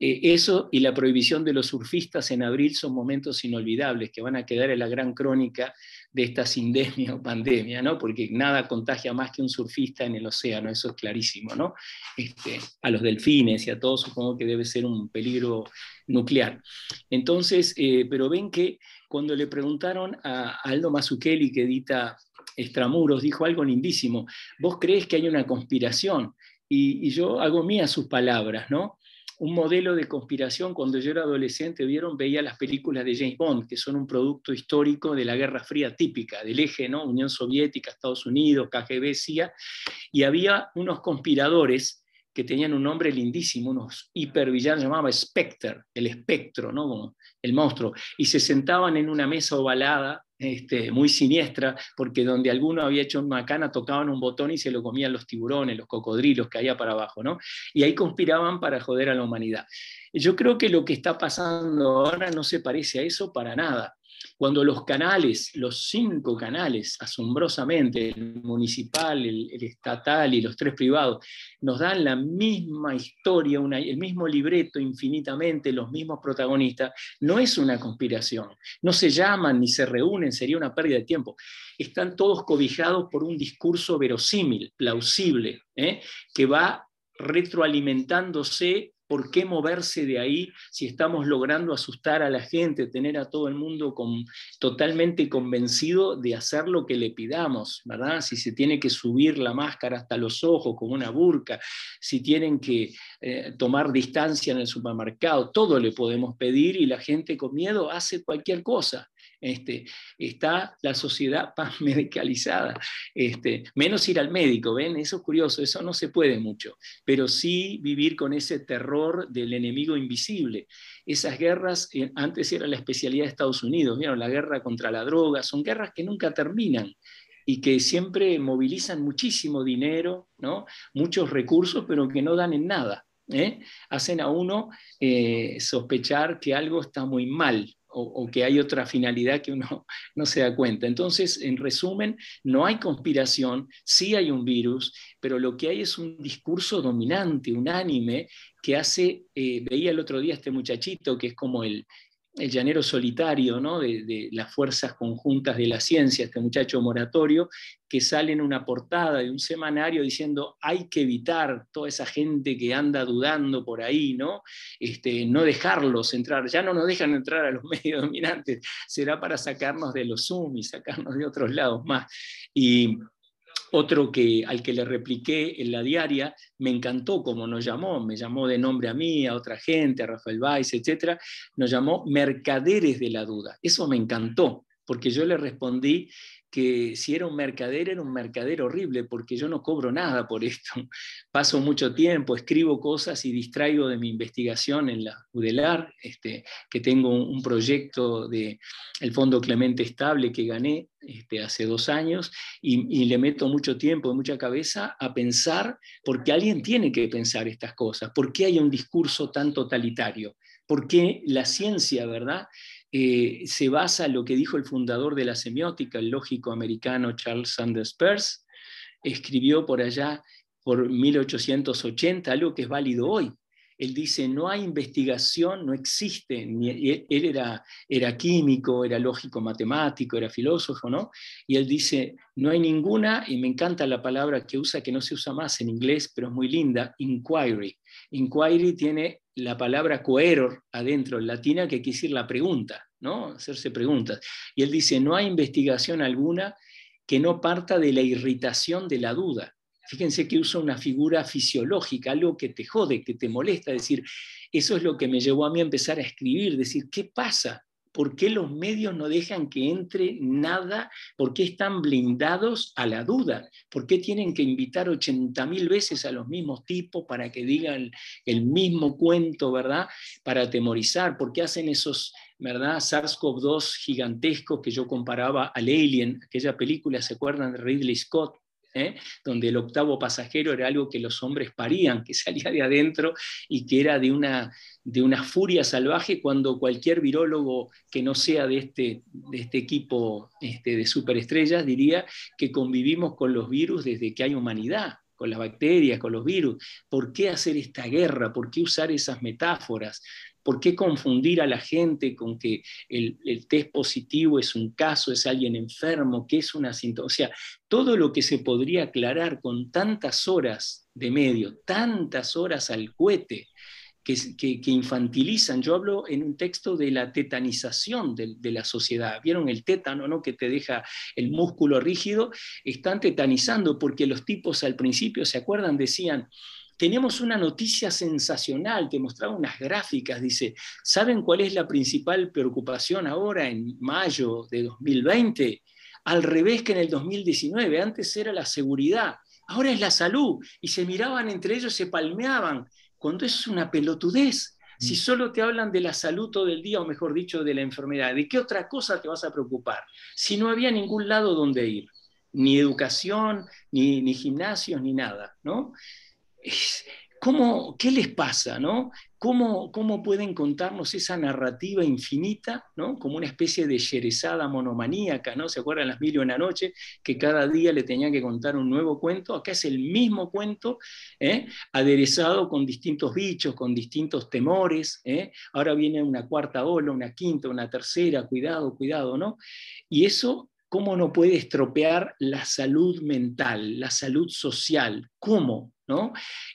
Eh, eso y la prohibición de los surfistas en abril son momentos inolvidables que van a quedar en la gran crónica de esta sindemia o pandemia, ¿no? Porque nada contagia más que un surfista en el océano, eso es clarísimo, ¿no? Este, a los delfines y a todos supongo que debe ser un peligro nuclear. Entonces, eh, pero ven que cuando le preguntaron a Aldo Mazzucchelli, que edita Extramuros, dijo algo lindísimo, vos crees que hay una conspiración, y, yo hago mía sus palabras, ¿no? Un modelo de conspiración. Cuando yo era adolescente, vieron, veía las películas de James Bond, que son un producto histórico de la Guerra Fría típica, del eje, ¿no? Unión Soviética, Estados Unidos, KGB, CIA, y había unos conspiradores que tenían un nombre lindísimo, unos hipervillanos, llamaba Spectre, el espectro, ¿no? el monstruo, y se sentaban en una mesa ovalada este, muy siniestra, porque donde alguno había hecho una cana tocaban un botón y se lo comían los tiburones, los cocodrilos que había para abajo, ¿no? Y ahí conspiraban para joder a la humanidad. Yo creo que lo que está pasando ahora no se parece a eso para nada. Cuando los canales, los cinco canales, asombrosamente, el municipal, el, estatal y los tres privados, nos dan la misma historia, el mismo libreto infinitamente, los mismos protagonistas, no es una conspiración. No se llaman ni se reúnen, sería una pérdida de tiempo. Están todos cobijados por un discurso verosímil, plausible, ¿eh? que va retroalimentándose ¿Por qué moverse de ahí si estamos logrando asustar a la gente, tener a todo el mundo totalmente convencido de hacer lo que le pidamos, ¿verdad? Si se tiene que subir la máscara hasta los ojos como una burca, si tienen que eh, tomar distancia en el supermercado, todo le podemos pedir y la gente con miedo hace cualquier cosa. Este, está la sociedad medicalizada, este, menos ir al médico, ¿ven? Eso es curioso, eso no se puede mucho, pero sí vivir con ese terror del enemigo invisible. Esas guerras, eh, antes era la especialidad de Estados Unidos, ¿vieron? La guerra contra la droga, son guerras que nunca terminan y que siempre movilizan muchísimo dinero, ¿no? muchos recursos, pero que no dan en nada. ¿eh? Hacen a uno eh, sospechar que algo está muy mal, o, que hay otra finalidad que uno no se da cuenta. Entonces, en resumen, no hay conspiración, sí hay un virus, pero lo que hay es un discurso dominante, unánime, que hace, eh, veía el otro día este muchachito que es como el, el llanero solitario ¿no? de, las fuerzas conjuntas de la ciencia, este muchacho moratorio, que sale en una portada de un semanario diciendo hay que evitar toda esa gente que anda dudando por ahí, ¿no? Este, no dejarlos entrar, ya no nos dejan entrar a los medios dominantes, será para sacarnos de los Zoom y sacarnos de otros lados más. Y otro que, al que le repliqué en la diaria, me encantó como nos llamó, me llamó de nombre a mí, a otra gente, a Rafael Valls, etc. Nos llamó mercaderes de la duda. Eso me encantó, porque yo le respondí que si era un mercader, era un mercader horrible, porque yo no cobro nada por esto. Paso mucho tiempo, escribo cosas y distraigo de mi investigación en la UDELAR, este, que tengo un, proyecto del el Fondo Clemente Estable que gané este, hace dos años, y, le meto mucho tiempo y mucha cabeza a pensar, porque alguien tiene que pensar estas cosas, por qué hay un discurso tan totalitario, por qué la ciencia, ¿verdad? Eh, se basa en lo que dijo el fundador de la semiótica, el lógico americano Charles Sanders Peirce, escribió por allá por 1880, algo que es válido hoy. Él dice, no hay investigación, no existe, él era, era químico, era lógico matemático, era filósofo, ¿no? Y él dice, no hay ninguna, y me encanta la palabra que usa, que no se usa más en inglés, pero es muy linda, inquiry. Inquiry tiene la palabra coeror adentro, en latina, que quiere decir la pregunta, ¿no? Hacerse preguntas. Y él dice, no hay investigación alguna que no parta de la irritación de la duda. Fíjense que usa una figura fisiológica, algo que te jode, que te molesta, decir, eso es lo que me llevó a mí a empezar a escribir, decir, ¿qué pasa? ¿Por qué los medios no dejan que entre nada? ¿Por qué están blindados a la duda? ¿Por qué tienen que invitar 80.000 veces a los mismos tipos para que digan el mismo cuento, ¿verdad? Para atemorizar. ¿Por qué hacen esos, ¿verdad? SARS-CoV-2 gigantescos que yo comparaba al Alien, aquella película, ¿se acuerdan de Ridley Scott? ¿Eh? donde el octavo pasajero era algo que los hombres parían, que salía de adentro y que era de una, de una furia salvaje cuando cualquier virólogo que no sea de este, de este equipo este, de superestrellas diría que convivimos con los virus desde que hay humanidad con las bacterias, con los virus. ¿Por qué hacer esta guerra? ¿Por qué usar esas metáforas? ¿Por qué confundir a la gente con que el, test positivo es un caso, es alguien enfermo, que es una síntoma? O sea, todo lo que se podría aclarar con tantas horas de medio, tantas horas al cohete, que, infantilizan. Yo hablo en un texto de la tetanización de, la sociedad. ¿Vieron el tétano, no? que te deja el músculo rígido? Están tetanizando porque los tipos al principio, ¿se acuerdan? Decían, tenemos una noticia sensacional, te mostraba unas gráficas, dice, ¿saben cuál es la principal preocupación ahora en mayo de 2020? Al revés que en el 2019, antes era la seguridad, ahora es la salud, y se miraban entre ellos, se palmeaban, cuando es una pelotudez. Si mm. solo te hablan de la salud todo el día, o mejor dicho, de la enfermedad, ¿de qué otra cosa te vas a preocupar? Si no había ningún lado donde ir, ni educación, ni, ni gimnasios, ni nada, ¿no? ¿Cómo, ¿Qué les pasa? ¿no? ¿Cómo, ¿Cómo, pueden contarnos esa narrativa infinita, ¿no? como una especie de yerezada monomaníaca? ¿no? ¿Se acuerdan las mil y una noche que cada día le tenían que contar un nuevo cuento? Acá es el mismo cuento, ¿eh? aderezado con distintos bichos, con distintos temores. ¿eh? Ahora viene una cuarta ola, una quinta, una tercera, cuidado, cuidado, ¿no? Y eso ¿cómo no puede estropear la salud mental, la salud social? ¿Cómo?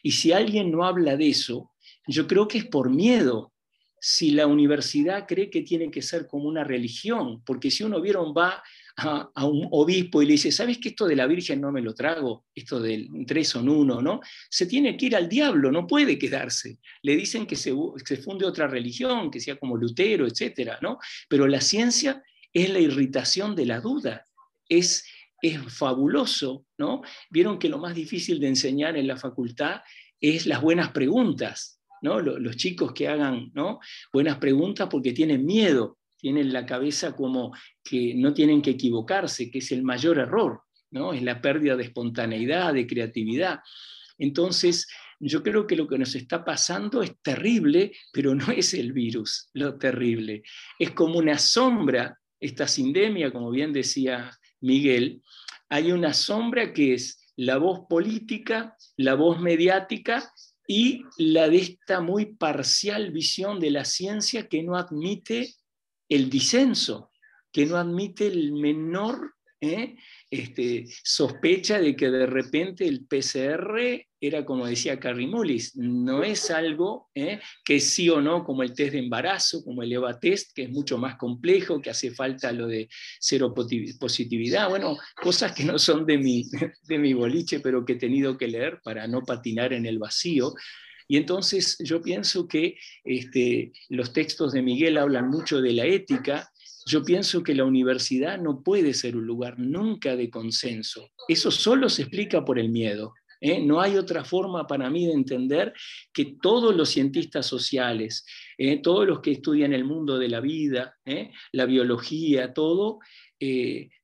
Y si alguien no habla de eso, yo creo que es por miedo. Si la universidad cree que tiene que ser como una religión, porque si uno vieron va a, un obispo y le dice, ¿sabes que esto de la Virgen no me lo trago? Esto del tres son uno, ¿no? Se tiene que ir al diablo, no puede quedarse. Le dicen que se, se funde otra religión, que sea como Lutero, etcétera, ¿no? Pero la ciencia es la irritación de la duda. Es, es fabuloso, ¿no? Vieron que lo más difícil de enseñar en la facultad es las buenas preguntas, ¿no? Los, chicos que hagan ¿no? buenas preguntas porque tienen miedo, tienen la cabeza como que no tienen que equivocarse, que es el mayor error, ¿no? Es la pérdida de espontaneidad, de creatividad. Entonces, yo creo que lo que nos está pasando es terrible, pero no es el virus lo terrible. Es como una sombra esta sindemia, como bien decía Miguel, hay una sombra que es la voz política, la voz mediática y la de esta muy parcial visión de la ciencia que no admite el disenso, que no admite el menor ¿eh? este, sospecha de que de repente el PCR era como decía Carrie Mullis, no es algo ¿eh? que sí o no, como el test de embarazo, como el EVA test, que es mucho más complejo, que hace falta lo de cero positividad, bueno, cosas que no son de mi, de mi boliche, pero que he tenido que leer para no patinar en el vacío. Y entonces yo pienso que este, los textos de Miguel hablan mucho de la ética, yo pienso que la universidad no puede ser un lugar nunca de consenso. Eso solo se explica por el miedo. ¿eh? No hay otra forma para mí de entender que todos los cientistas sociales, ¿eh? todos los que estudian el mundo de la vida, ¿eh? la biología, todo,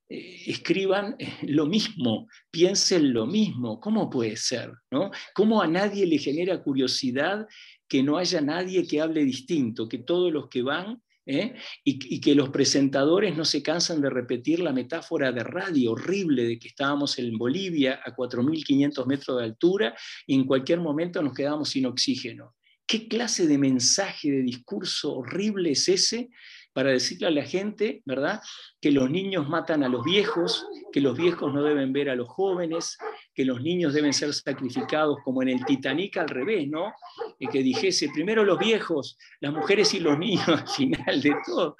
escriban lo mismo, piensen lo mismo. ¿Cómo puede ser? ¿no? ¿Cómo a nadie le genera curiosidad que no haya nadie que hable distinto, que todos los que van ¿eh? y, que los presentadores no se cansan de repetir la metáfora de radio horrible de que estábamos en Bolivia a 4.500 metros de altura y en cualquier momento nos quedábamos sin oxígeno. ¿Qué clase de mensaje, de discurso horrible es ese para decirle a la gente, ¿verdad?, que los niños matan a los viejos, que los viejos no deben ver a los jóvenes, que los niños deben ser sacrificados como en el Titanic al revés, ¿no? Y que dijese primero los viejos, las mujeres y los niños al final de todo.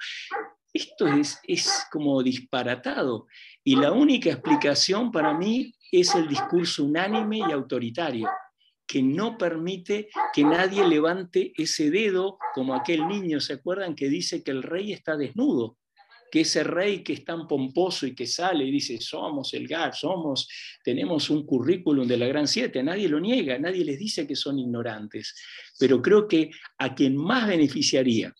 Esto es, es como disparatado. Y la única explicación para mí es el discurso unánime y autoritario que no permite que nadie levante ese dedo como aquel niño, ¿se acuerdan? Que dice que el rey está desnudo, que ese rey que es tan pomposo y que sale y dice, somos el GAR, somos, tenemos un currículum de la Gran Siete, nadie lo niega, nadie les dice que son ignorantes, pero creo que a quien más beneficiaría,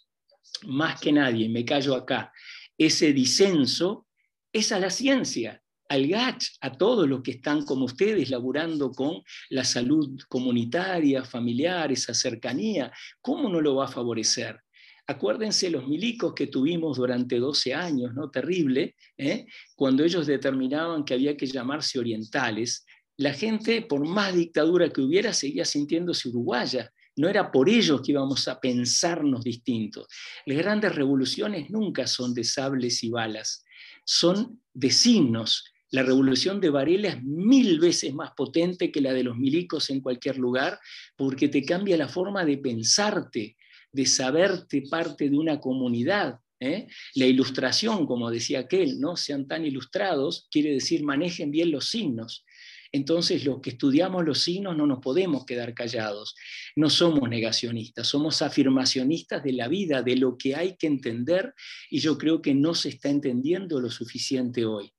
más que nadie, me callo acá, ese disenso, es a la ciencia, al GACH, a todos los que están como ustedes laburando con la salud comunitaria, familiar, esa cercanía, ¿cómo no lo va a favorecer? Acuérdense los milicos que tuvimos durante 12 años, ¿no? Terrible, ¿eh? cuando ellos determinaban que había que llamarse orientales, la gente, por más dictadura que hubiera, seguía sintiéndose uruguaya. No era por ellos que íbamos a pensarnos distintos. Las grandes revoluciones nunca son de sables y balas, son de signos. La revolución de Varela es mil veces más potente que la de los milicos en cualquier lugar, porque te cambia la forma de pensarte, de saberte parte de una comunidad. ¿eh? La ilustración, como decía aquel, ¿no? sean tan ilustrados, quiere decir manejen bien los signos. Entonces, los que estudiamos los signos no nos podemos quedar callados. No somos negacionistas, somos afirmacionistas de la vida, de lo que hay que entender, y yo creo que no se está entendiendo lo suficiente hoy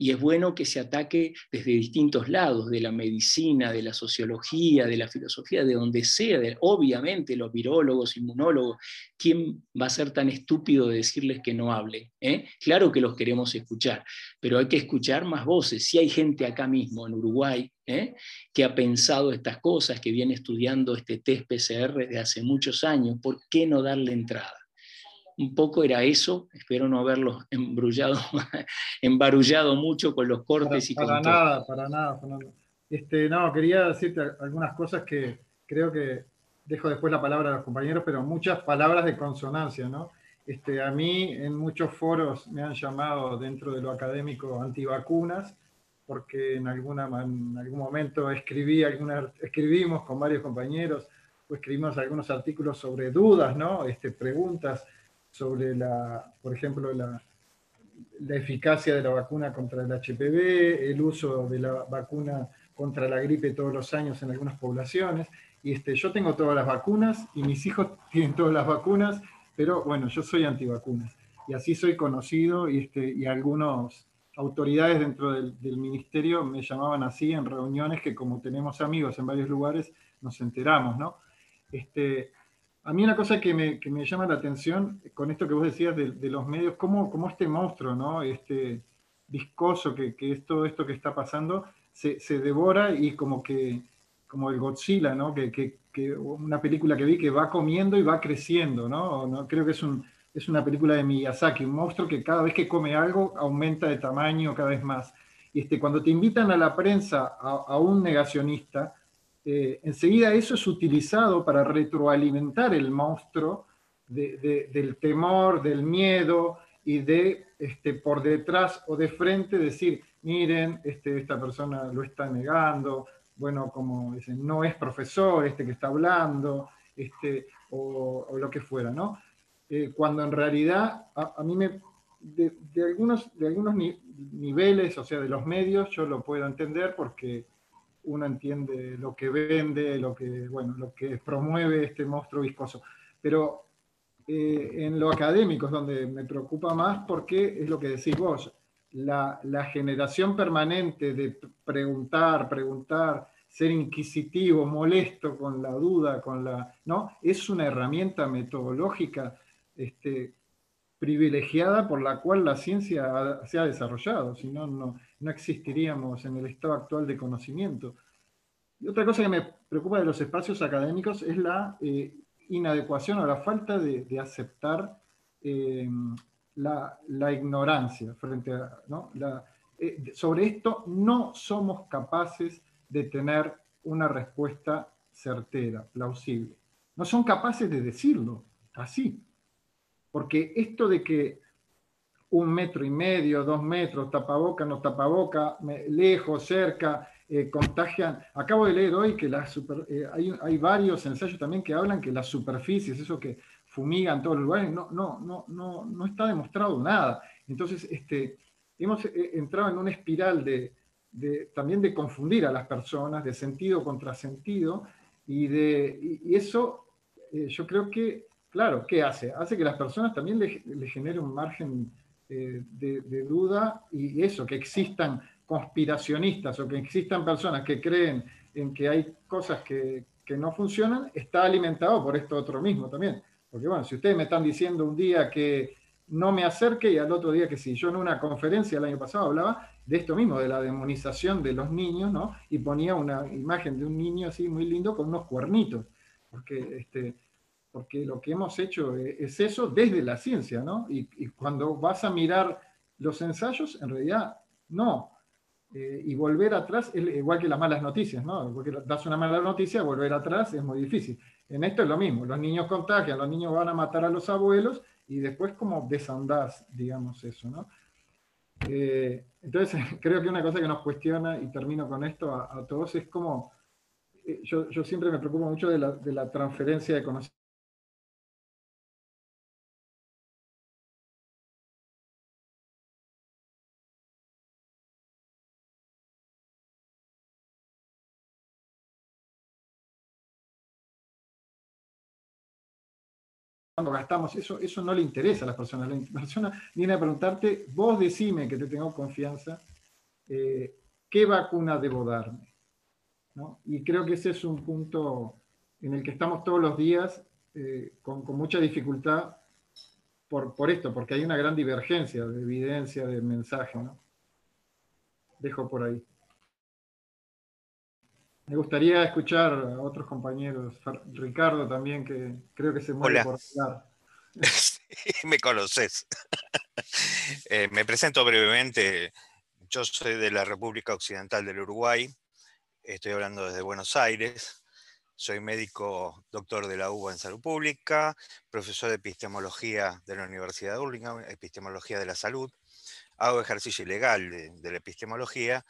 y es bueno que se ataque desde distintos lados, de la medicina, de la sociología, de la filosofía, de donde sea, obviamente los virólogos, inmunólogos, ¿quién va a ser tan estúpido de decirles que no hablen? Eh? Claro que los queremos escuchar, pero hay que escuchar más voces. Si hay gente acá mismo en Uruguay ¿eh? que ha pensado estas cosas, que viene estudiando este test PCR desde hace muchos años, ¿por qué no darle entrada? Un poco era eso, espero no haberlos embrullado, embarullado mucho con los cortes y con Para nada, para nada, Fernando. Este, no, quería decirte algunas cosas que creo que dejo después la palabra a los compañeros, pero muchas palabras de consonancia, ¿no? Este, a mí en muchos foros me han llamado dentro de lo académico antivacunas, porque en, alguna, en algún momento escribí alguna, escribimos con varios compañeros, o escribimos algunos artículos sobre dudas, ¿no? Este, preguntas sobre, la, por ejemplo, la, la eficacia de la vacuna contra el HPV, el uso de la vacuna contra la gripe todos los años en algunas poblaciones. Y este, yo tengo todas las vacunas y mis hijos tienen todas las vacunas, pero bueno, yo soy antivacunas. Y así soy conocido y, este, y algunas autoridades dentro del, del, ministerio me llamaban así en reuniones que como tenemos amigos en varios lugares, nos enteramos, ¿no? Este, a mí una cosa que me, que me, llama la atención con esto que vos decías de, los medios, cómo, cómo, este monstruo, ¿no? este viscoso que, que, es todo esto que está pasando, se, se, devora y como que, como el Godzilla, ¿no? Que, que, una película que vi que va comiendo y va creciendo, ¿no? ¿no? Creo que es, un, es una película de Miyazaki, un monstruo que cada vez que come algo aumenta de tamaño cada vez más. Y este, cuando te invitan a la prensa a un negacionista, eh, enseguida eso es utilizado para retroalimentar el monstruo del temor, del miedo y de este, por detrás o de frente decir, miren, este, esta persona lo está negando, bueno, como dicen, no es profesor este que está hablando, este, o, lo que fuera, ¿no? Eh, cuando en realidad a, mí me, de, algunos, de algunos niveles, o sea, de los medios, yo lo puedo entender porque uno entiende lo que vende, lo que, bueno, lo que promueve este monstruo viscoso. Pero eh, en lo académico es donde me preocupa más porque es lo que decís vos, la, la, generación permanente de preguntar, preguntar, ser inquisitivo, molesto con la duda, con la, ¿no? Es una herramienta metodológica este, privilegiada por la cual la ciencia se ha desarrollado, si no, no, existiríamos en el estado actual de conocimiento. Y otra cosa que me preocupa de los espacios académicos es la eh, inadecuación o la falta de, aceptar eh, la, ignorancia frente a, eh, sobre esto no somos capaces de tener una respuesta certera, plausible. No son capaces de decirlo así. Porque esto de que un metro y medio, dos metros, tapaboca, no tapaboca, lejos, cerca, eh, contagian. Acabo de leer hoy que eh, hay, varios ensayos también que hablan que las superficies, eso que fumigan todos los lugares, no, no, no, no, no está demostrado nada. Entonces, este, hemos eh, entrado en una espiral de, también de confundir a las personas, de sentido contra sentido, y, de, y eso yo creo que Claro, ¿qué hace? Hace que las personas también le, genere un margen eh, de, duda y eso, que existan conspiracionistas o que existan personas que creen en que hay cosas que, no funcionan, está alimentado por esto otro mismo también. Porque bueno, si ustedes me están diciendo un día que no me acerque y al otro día que sí. Yo en una conferencia el año pasado hablaba de esto mismo, de la demonización de los niños, ¿no? Y ponía una imagen de un niño así muy lindo con unos cuernitos. Porque este, porque lo que hemos hecho es eso desde la ciencia, ¿no? Y, cuando vas a mirar los ensayos, en realidad no. Eh, y volver atrás, igual que las malas noticias, ¿no? Porque das una mala noticia, volver atrás es muy difícil. En esto es lo mismo, los niños contagian, los niños van a matar a los abuelos y después como desandás, digamos eso, ¿no? Eh, entonces, creo que una cosa que nos cuestiona, y termino con esto a, todos, es como, eh, yo, yo, siempre me preocupo mucho de la, de la transferencia de conocimiento gastamos eso, eso no le interesa a las personas. La persona viene a preguntarte, vos decime que te tengo confianza, eh, ¿qué vacuna debo darme? Y creo que ese es un punto en el que estamos todos los días eh, con, mucha dificultad por, por, esto, porque hay una gran divergencia de evidencia, de mensaje. ¿no? Dejo por ahí. Me gustaría escuchar a otros compañeros, Ricardo también, que creo que se muere por hablar. me conoces. Eh, me presento brevemente. Yo soy de la República Occidental del Uruguay. Estoy hablando desde Buenos Aires. Soy médico doctor de la UBA en Salud Pública, profesor de epistemología de la Universidad de Urlingan, epistemología de la salud. Hago ejercicio ilegal de la epistemología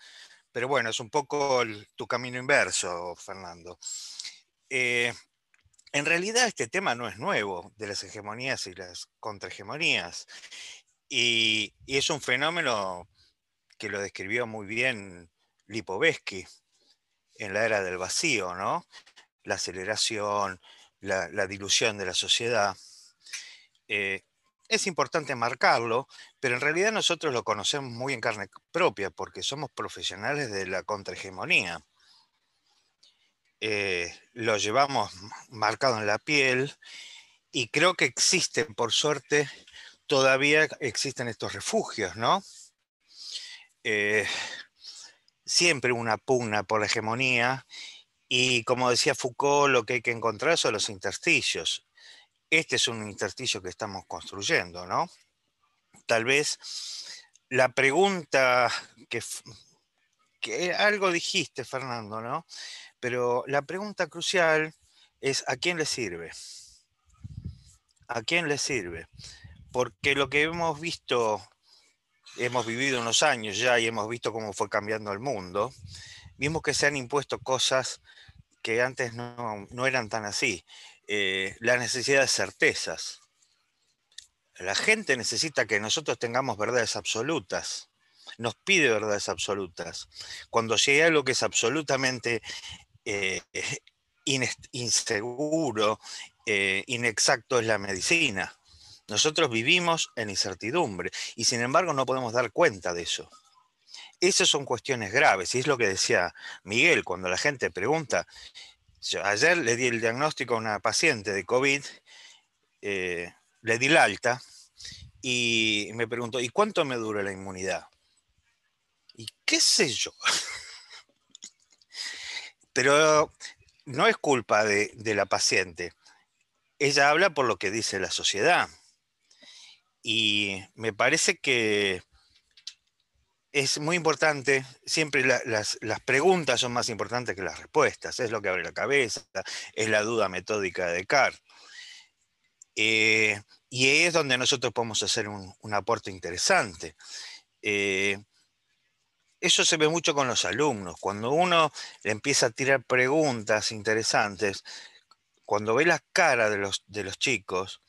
pero bueno, es un poco tu camino inverso, Fernando. Eh, en realidad este tema no es nuevo, de las hegemonías y las contrahegemonías. Y, es un fenómeno que lo describió muy bien Lipovetsky en la era del vacío, ¿no? La aceleración, la, dilución de la sociedad. Eh, es importante marcarlo, pero en realidad nosotros lo conocemos muy en carne propia porque somos profesionales de la contrahegemonía. Eh, lo llevamos marcado en la piel y creo que existen, por suerte, todavía existen estos refugios, ¿no? Eh, siempre una pugna por la hegemonía y como decía Foucault, lo que hay que encontrar son los intersticios este es un intersticio que estamos construyendo, ¿no? Tal vez la pregunta que, que algo dijiste, Fernando, ¿no? Pero la pregunta crucial es ¿a quién le sirve? ¿A quién le sirve? Porque lo que hemos visto, hemos vivido unos años ya y hemos visto cómo fue cambiando el mundo, vimos que se han impuesto cosas que antes no, no eran tan así. Eh, la necesidad de certezas. La gente necesita que nosotros tengamos verdades absolutas. Nos pide verdades absolutas. Cuando si hay algo que es absolutamente eh, inseguro, eh, inexacto, es la medicina. Nosotros vivimos en incertidumbre y sin embargo no podemos dar cuenta de eso. Esas son cuestiones graves y es lo que decía Miguel cuando la gente pregunta, ayer le di el diagnóstico a una paciente de COVID, eh, le di la alta y me preguntó, ¿y cuánto me dura la inmunidad? Y qué sé yo. Pero no es culpa de la paciente. Ella habla por lo que dice la sociedad. Y me parece que es muy importante, siempre las, preguntas son más importantes que las respuestas, es lo que abre la cabeza, es la duda metódica de Descartes. Eh, y es donde nosotros podemos hacer un, aporte interesante. Eh, eso se ve mucho con los alumnos. Cuando uno le empieza a tirar preguntas interesantes, cuando ve la cara de los, de los chicos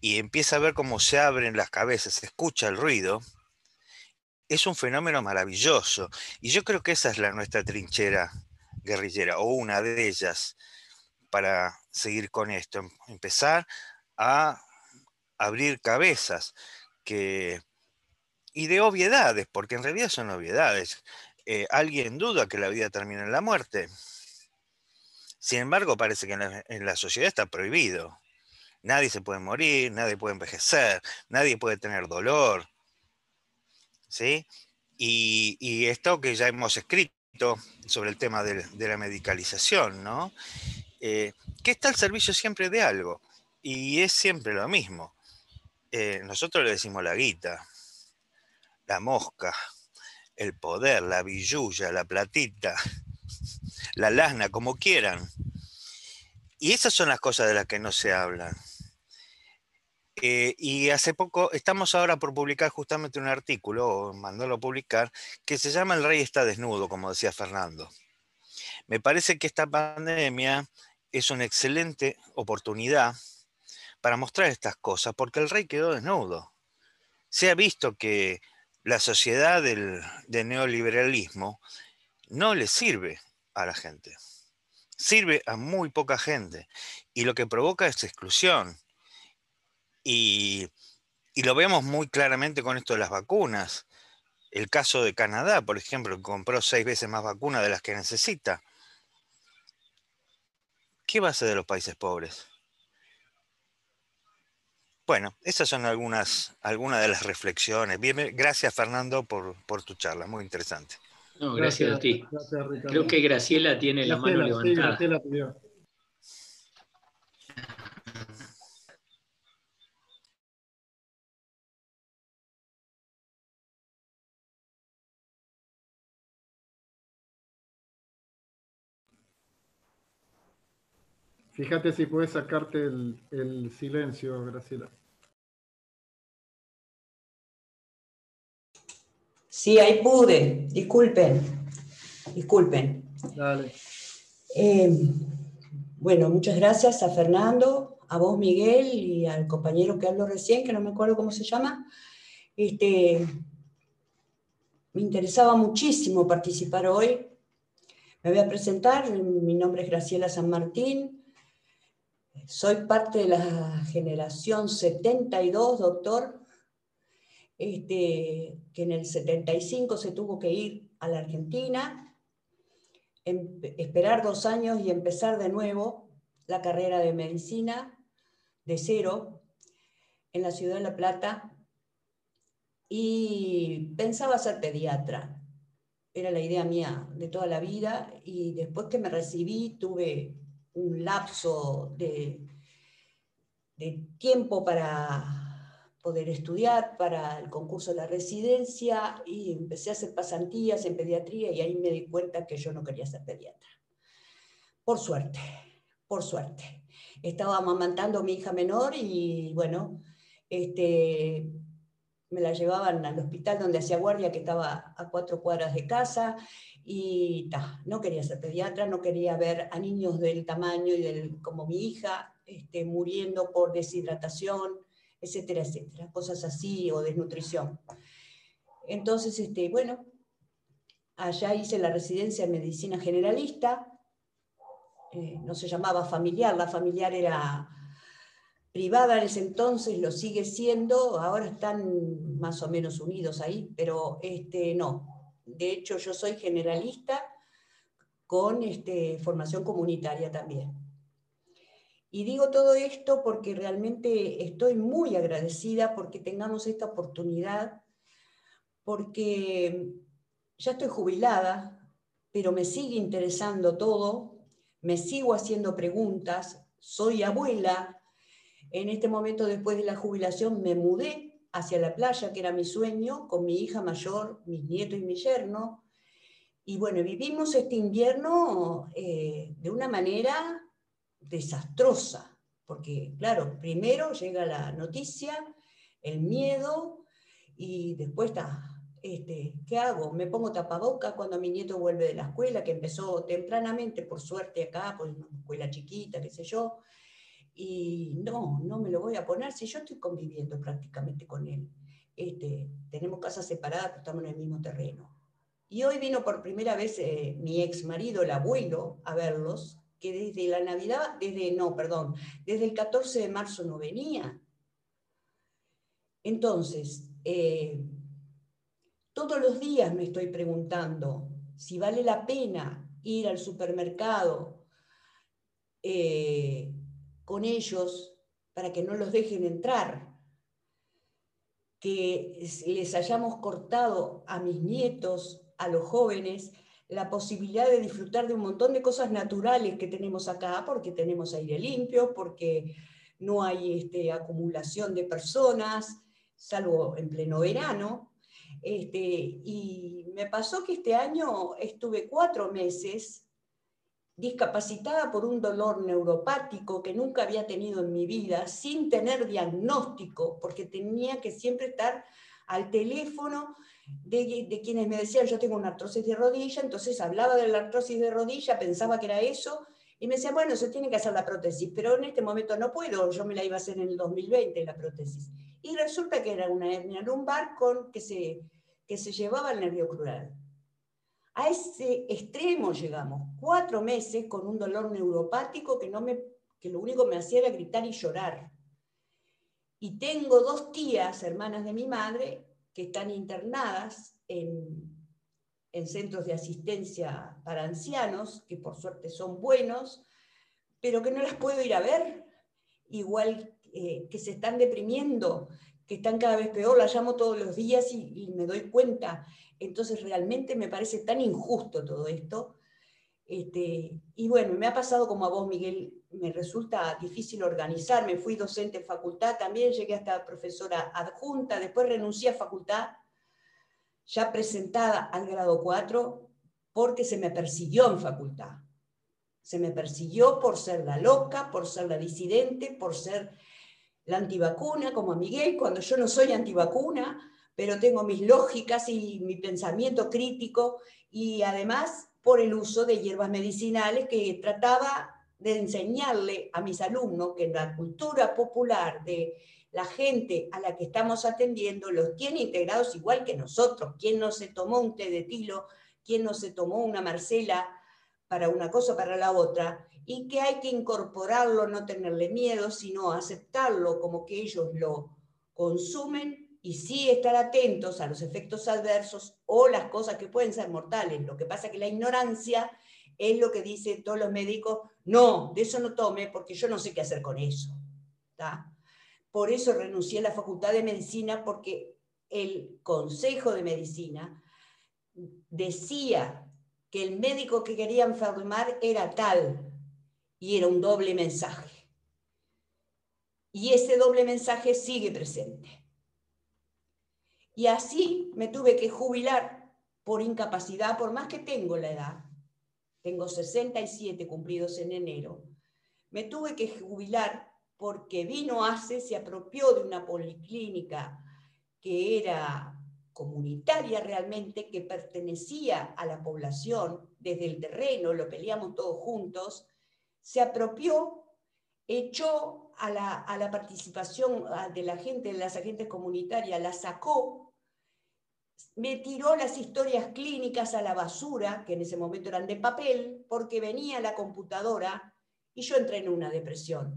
y empieza a ver cómo se abren las cabezas, se escucha el ruido, es un fenómeno maravilloso. Y yo creo que esa es la, nuestra trinchera guerrillera, o una de ellas, para seguir con esto. Em, empezar a abrir cabezas que, y de obviedades, porque en realidad son obviedades. Eh, ¿Alguien duda que la vida termina en la muerte? Sin embargo, parece que en la sociedad está prohibido. Nadie se puede morir, nadie puede envejecer, nadie puede tener dolor, ¿sí? Y, esto que ya hemos escrito sobre el tema de, la medicalización, ¿no? Eh, que está al servicio siempre de algo, y es siempre lo mismo. Eh, nosotros le decimos la guita, la mosca, el poder, la billulla, la platita, la lasna, como quieran. Y esas son las cosas de las que no se hablan. Eh, y hace poco, estamos ahora por publicar justamente un artículo, mandarlo a publicar, que se llama El rey está desnudo, como decía Fernando. Me parece que esta pandemia es una excelente oportunidad para mostrar estas cosas, porque el rey quedó desnudo. Se ha visto que la sociedad del, del neoliberalismo no le sirve a la gente, sirve a muy poca gente, y lo que provoca es exclusión y, lo vemos muy claramente con esto de las vacunas. El caso de Canadá, por ejemplo, que compró seis veces más vacunas de las que necesita. ¿Qué va a hacer de los países pobres? Bueno, esas son algunas, algunas de las reflexiones. Bien, gracias Fernando por, tu charla, muy interesante. No, gracias, a ti. Creo que Graciela tiene la mano levantada. Fíjate si puedes sacarte el, silencio, Graciela. Sí, ahí pude. Disculpen. Disculpen. Dale. Eh, bueno, muchas gracias a Fernando, a vos, Miguel, y al compañero que habló recién, que no me acuerdo cómo se llama. Este, me interesaba muchísimo participar hoy. Me voy a presentar. Mi nombre es Graciela San Martín. Soy parte de la generación 72, doctor, este, que en el 75 se tuvo que ir a la Argentina, em, esperar dos años y empezar de nuevo la carrera de medicina de cero en la ciudad de La Plata y pensaba ser pediatra. Era la idea mía de toda la vida y después que me recibí tuve un lapso de, tiempo para poder estudiar para el concurso de la residencia y empecé a hacer pasantías en pediatría y ahí me di cuenta que yo no quería ser pediatra. Por suerte, por suerte. Estaba amamantando a mi hija menor y bueno, este, me la llevaban al hospital donde hacía guardia, que estaba a cuatro cuadras de casa, y no quería ser pediatra, no quería ver a niños del tamaño y del, como mi hija, este, muriendo por deshidratación, etcétera, etcétera, cosas así, o desnutrición. Entonces, este, bueno, allá hice la residencia en medicina generalista, eh, no se llamaba familiar, la familiar era privada en ese entonces, lo sigue siendo, ahora están más o menos unidos ahí, pero este, no, de hecho, yo soy generalista con este, formación comunitaria también. Y digo todo esto porque realmente estoy muy agradecida porque tengamos esta oportunidad, porque ya estoy jubilada, pero me sigue interesando todo, me sigo haciendo preguntas, soy abuela, en este momento después de la jubilación me mudé hacia la playa, que era mi sueño, con mi hija mayor, mis nietos y mi yerno. Y bueno, vivimos este invierno eh, de una manera desastrosa, porque claro, primero llega la noticia, el miedo, y después está, este, ¿qué hago? Me pongo tapaboca cuando mi nieto vuelve de la escuela, que empezó tempranamente, por suerte acá, pues una escuela chiquita, qué sé yo, y no, no me lo voy a poner si yo estoy conviviendo prácticamente con él. Este, tenemos casas separadas, pero estamos en el mismo terreno. Y hoy vino por primera vez eh, mi ex marido, el abuelo, a verlos, que desde la Navidad, desde, no, perdón, desde el 14 de marzo no venía. Entonces, eh, todos los días me estoy preguntando si vale la pena ir al supermercado eh, con ellos para que no los dejen entrar, que les hayamos cortado a mis nietos, a los jóvenes, la posibilidad de disfrutar de un montón de cosas naturales que tenemos acá, porque tenemos aire limpio, porque no hay este, acumulación de personas, salvo en pleno verano. Este, y me pasó que este año estuve cuatro meses discapacitada por un dolor neuropático que nunca había tenido en mi vida, sin tener diagnóstico, porque tenía que siempre estar al teléfono de, quienes me decían, yo tengo una artrosis de rodilla, entonces hablaba de la artrosis de rodilla, pensaba que era eso, y me decía, bueno, se tiene que hacer la prótesis, pero en este momento no puedo, yo me la iba a hacer en el 2020 la prótesis. Y resulta que era una hernia lumbar con, que, se, que se llevaba al nervio crural. A ese extremo llegamos, cuatro meses con un dolor neuropático que, no me, que lo único que me hacía era gritar y llorar. Y tengo dos tías, hermanas de mi madre, que están internadas en, en centros de asistencia para ancianos, que por suerte son buenos, pero que no las puedo ir a ver, igual eh, que se están deprimiendo, que están cada vez peor, las llamo todos los días y, y, me doy cuenta. Entonces realmente me parece tan injusto todo esto. Este, y bueno, me ha pasado como a vos, Miguel, me resulta difícil organizarme. Fui docente en facultad, también llegué hasta profesora adjunta, después renuncié a facultad ya presentada al grado 4 porque se me persiguió en facultad. Se me persiguió por ser la loca, por ser la disidente, por ser la antivacuna, como Miguel, cuando yo no soy antivacuna, pero tengo mis lógicas y mi pensamiento crítico y además por el uso de hierbas medicinales que trataba de enseñarle a mis alumnos que la cultura popular de la gente a la que estamos atendiendo los tiene integrados igual que nosotros. ¿Quién no se tomó un té de tilo? ¿Quién no se tomó una marcela para una cosa, para la otra? Y que hay que incorporarlo, no tenerle miedo, sino aceptarlo como que ellos lo consumen y sí estar atentos a los efectos adversos o las cosas que pueden ser mortales. Lo que pasa es que la ignorancia es lo que dicen todos los médicos, no, de eso no tome porque yo no sé qué hacer con eso. Por eso renuncié a la Facultad de Medicina porque el Consejo de Medicina decía que el médico que quería enfermar era tal y era un doble mensaje. Y ese doble mensaje sigue presente. Y así me tuve que jubilar por incapacidad, por más que tengo la edad. Tengo 67 cumplidos en enero. Me tuve que jubilar porque vino ACE, se apropió de una policlínica que era comunitaria realmente, que pertenecía a la población desde el terreno, lo peleamos todos juntos, se apropió, echó a la, a la participación de la gente, de las agentes comunitarias, la sacó, me tiró las historias clínicas a la basura, que en ese momento eran de papel, porque venía la computadora y yo entré en una depresión.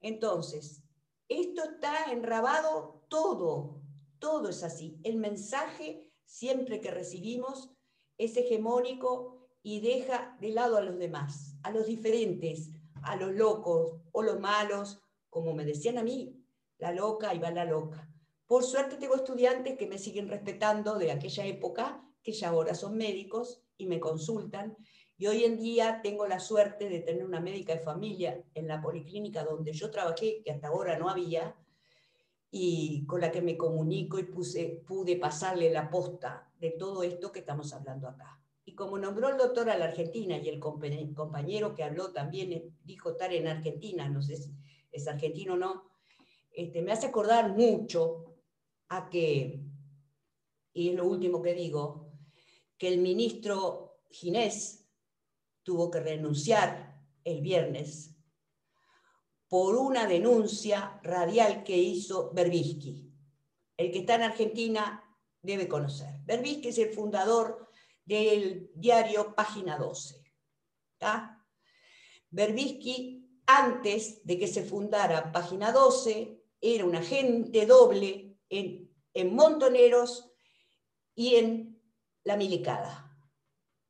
Entonces, esto está enrabado todo, todo es así. El mensaje, siempre que recibimos, es hegemónico y deja de lado a los demás, a los diferentes, a los locos o los malos, como me decían a mí, la loca y va la loca. Por suerte tengo estudiantes que me siguen respetando de aquella época, que ya ahora son médicos y me consultan y hoy en día tengo la suerte de tener una médica de familia en la policlínica donde yo trabajé, que hasta ahora no había, y con la que me comunico y puse, pude pasarle la posta de todo esto que estamos hablando acá. Y como nombró el doctor a la Argentina y el compañero que habló también eh, dijo estar en Argentina, no sé si es argentino o no, este, me hace acordar mucho a que, y es lo último que digo, que el ministro Ginés tuvo que renunciar el viernes por una denuncia radial que hizo Berbisky. El que está en Argentina debe conocer. Berbisky es el fundador del diario Página 12. ¿tá? Berbisky, antes de que se fundara Página 12, era un agente doble en, en Montoneros y en La Milicada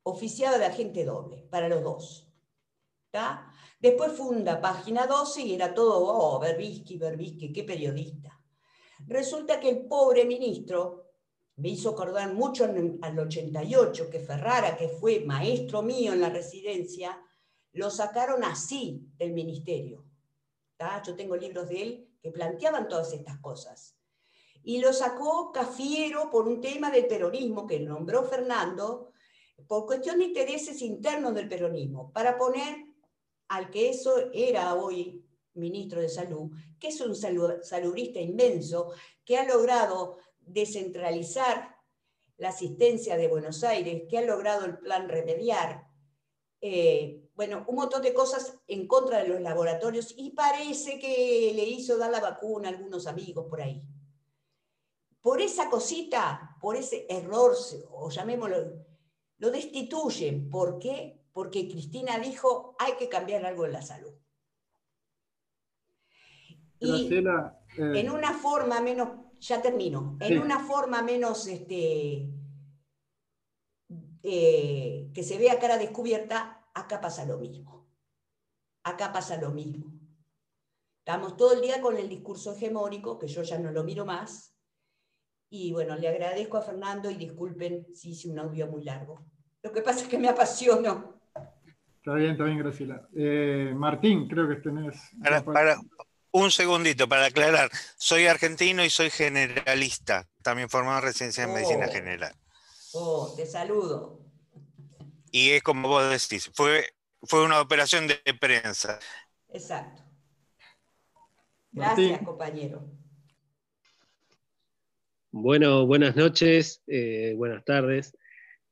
oficiado de agente doble, para los dos. Después funda Página 12 y era todo, oh, Berbisky, Berbisky, qué periodista. Resulta que el pobre ministro, me hizo acordar mucho al 88, que Ferrara, que fue maestro mío en la residencia, lo sacaron así del ministerio. Yo tengo libros de él que planteaban todas estas cosas. y lo sacó Cafiero por un tema del peronismo que nombró Fernando, por cuestión de intereses internos del peronismo, para poner al que eso era hoy ministro de Salud, que es un saludista inmenso, que ha logrado descentralizar la asistencia de Buenos Aires, que ha logrado el plan remediar, eh, bueno, un montón de cosas en contra de los laboratorios y parece que le hizo dar la vacuna a algunos amigos por ahí. Por esa cosita, por ese error, o llamémoslo, lo destituyen. ¿Por qué? Porque Cristina dijo, hay que cambiar algo en la salud. Y eh, en una forma menos, ya termino, en una forma menos este, eh, que se vea cara descubierta, acá pasa lo mismo. Acá pasa lo mismo. Estamos todo el día con el discurso hegemónico, que yo ya no lo miro más. Y bueno, le agradezco a Fernando y disculpen si hice un audio muy largo. Lo que pasa es que me apasiono. Está bien, está bien, Graciela. Eh, Martín, creo que tenés... Para, un segundito, para aclarar. Soy argentino y soy generalista. También formado en residencia en medicina oh. general. Oh, te saludo. Y es como vos decís, fue, fue una operación de prensa. Exacto. Gracias, compañero. Bueno, buenas noches, eh, buenas tardes.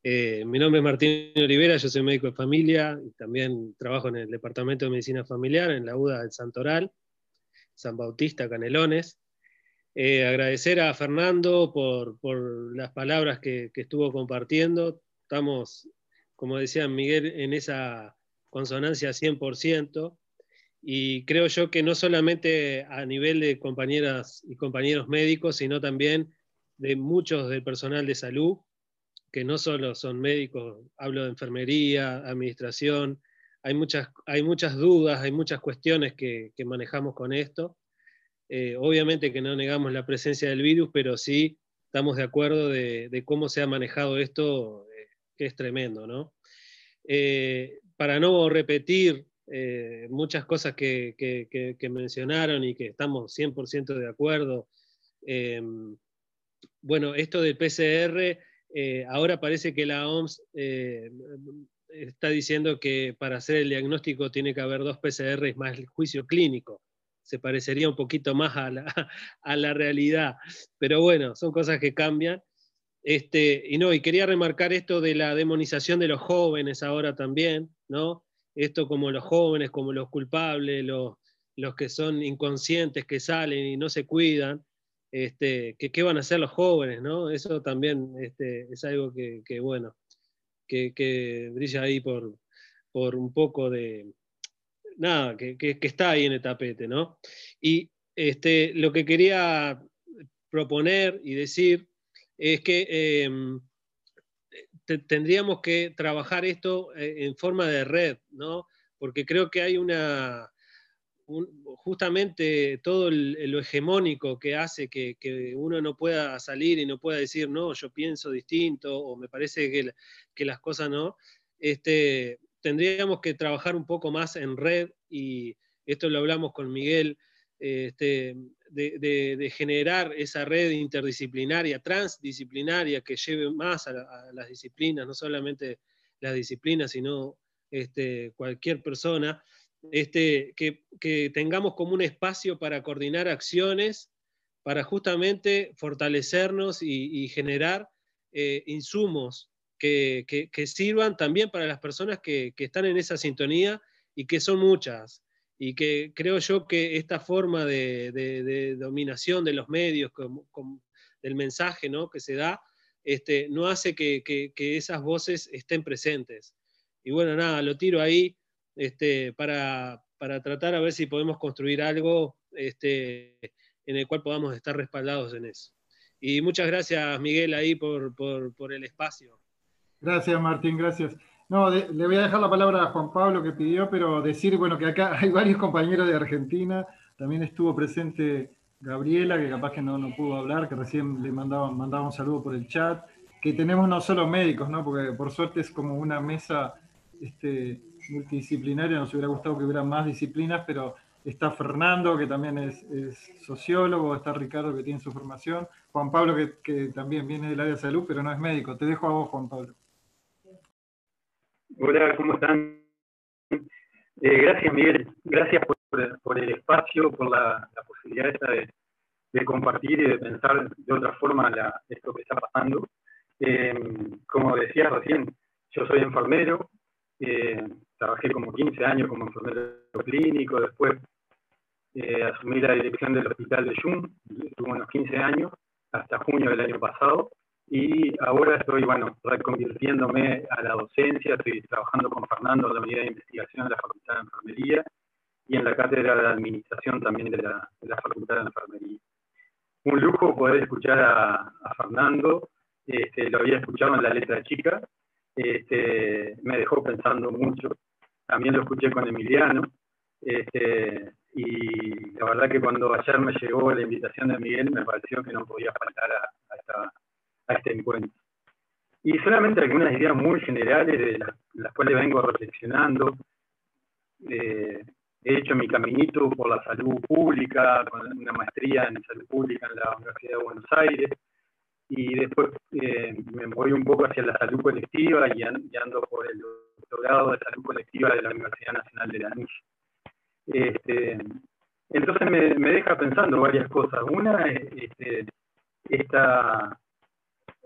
Eh, mi nombre es Martín Olivera, yo soy médico de familia y también trabajo en el Departamento de Medicina Familiar en la UDA del Santoral, San Bautista, Canelones. Eh, agradecer a Fernando por, las palabras que, estuvo compartiendo. Estamos, como decía Miguel, en esa consonancia 100%. Y creo yo que no solamente a nivel de compañeras y compañeros médicos, sino también de muchos del personal de salud, que no solo son médicos, hablo de enfermería, administración, hay muchas, hay muchas dudas, hay muchas cuestiones que, manejamos con esto. Eh, obviamente que no negamos la presencia del virus, pero sí estamos de acuerdo de, cómo se ha manejado esto, eh, que es tremendo, ¿no? Eh, para no repetir muchas cosas que, que, mencionaron y que estamos 100% de acuerdo, bueno, esto del PCR eh, ahora parece que la OMS eh, está diciendo que para hacer el diagnóstico tiene que haber dos PCRs más el juicio clínico. Se parecería un poquito más a la, a la realidad. Pero bueno, son cosas que cambian. Este, y no, y quería remarcar esto de la demonización de los jóvenes ahora también, ¿no? Esto como los jóvenes, como los culpables, los, los que son inconscientes, que salen y no se cuidan este, que qué van a hacer los jóvenes, ¿no? Eso también este, es algo que, bueno, que, brilla ahí por, por un poco de, nada, que, está ahí en el tapete, ¿no? Y este, lo que quería proponer y decir es que em, tendríamos que trabajar esto eh, en forma de red, ¿no? Porque creo que hay una, justamente todo lo hegemónico que hace que, uno no pueda salir y no pueda decir, no, yo pienso distinto o me parece que, las cosas no, este, tendríamos que trabajar un poco más en red y esto lo hablamos con Miguel, este, de, generar esa red interdisciplinaria, transdisciplinaria, que lleve más a, las disciplinas, no solamente las disciplinas, sino este, cualquier persona este, que, tengamos como un espacio para coordinar acciones, para justamente fortalecernos y, generar eh, insumos que, sirvan también para las personas que, están en esa sintonía y que son muchas. Y que creo yo que esta forma de, dominación de los medios, del mensaje ¿no? que se da, este, no hace que, esas voces estén presentes. Y bueno, nada, lo tiro ahí este, para, tratar a ver si podemos construir algo este, en el cual podamos estar respaldados en eso. Y muchas gracias, Miguel, ahí por, el espacio. Gracias, Martín, gracias. No, le voy a dejar la palabra a Juan Pablo que pidió, pero decir, bueno, que acá hay varios compañeros de Argentina, también estuvo presente Gabriela, que capaz que no, no pudo hablar, que recién le mandaba, mandaba un saludo por el chat, que tenemos no solo médicos, ¿no? porque por suerte es como una mesa este, multidisciplinaria, nos hubiera gustado que hubiera más disciplinas, pero está Fernando, que también es, sociólogo, está Ricardo, que tiene su formación, Juan Pablo, que, también viene del área de salud, pero no es médico. Te dejo a vos, Juan Pablo. Hola, ¿cómo están? Eh, gracias, Miguel. Gracias por, el espacio, por la, posibilidad esta de, compartir y de pensar de otra forma esto que está pasando. Eh, como decías recién, yo soy enfermero, eh, trabajé como 15 años como enfermero clínico, después eh, asumí la dirección del hospital de Jung, estuve unos 15 años, hasta junio del año pasado, y ahora estoy, bueno, reconvirtiéndome a la docencia, estoy trabajando con Fernando en la unidad de investigación de la Facultad de Enfermería y en la cátedra de administración también de la, Facultad de Enfermería. Un lujo poder escuchar a, Fernando, este, lo había escuchado en la letra chica, este, me dejó pensando mucho. También lo escuché con Emiliano. Este, y la verdad que cuando ayer me llegó la invitación de Miguel, me pareció que no podía faltar a, este encuentro. Y solamente algunas ideas muy generales de las, cuales vengo reflexionando. Eh, he hecho mi caminito por la salud pública, con una maestría en salud pública en la Universidad de Buenos Aires y después eh, me voy un poco hacia la salud colectiva y, ando por el doctorado de salud colectiva de la Universidad Nacional de Lanús. Este, entonces me, me, deja pensando varias cosas. Una es este, esta,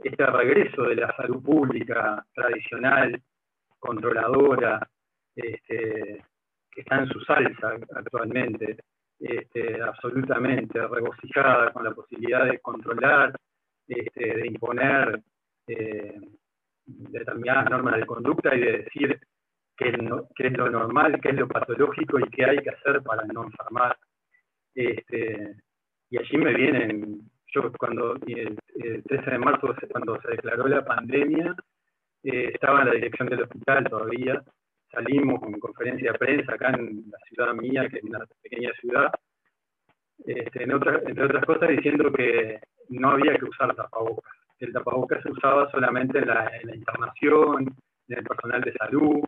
este regreso de la salud pública tradicional, controladora, este, que está en su salsa actualmente, este, absolutamente regocijada con la posibilidad de controlar este, de imponer eh, determinadas normas de conducta y de decir qué es, lo normal, qué es lo patológico y qué hay que hacer para no enfermar. Este, y allí me vienen, yo cuando el, 13 de marzo, cuando se declaró la pandemia, eh, estaba en la dirección del hospital todavía, salimos con conferencia de prensa acá en la ciudad mía, que es una pequeña ciudad, este, entre otras cosas diciendo que no había que usar tapabocas. El tapabocas se usaba solamente en la, internación, en el personal de salud.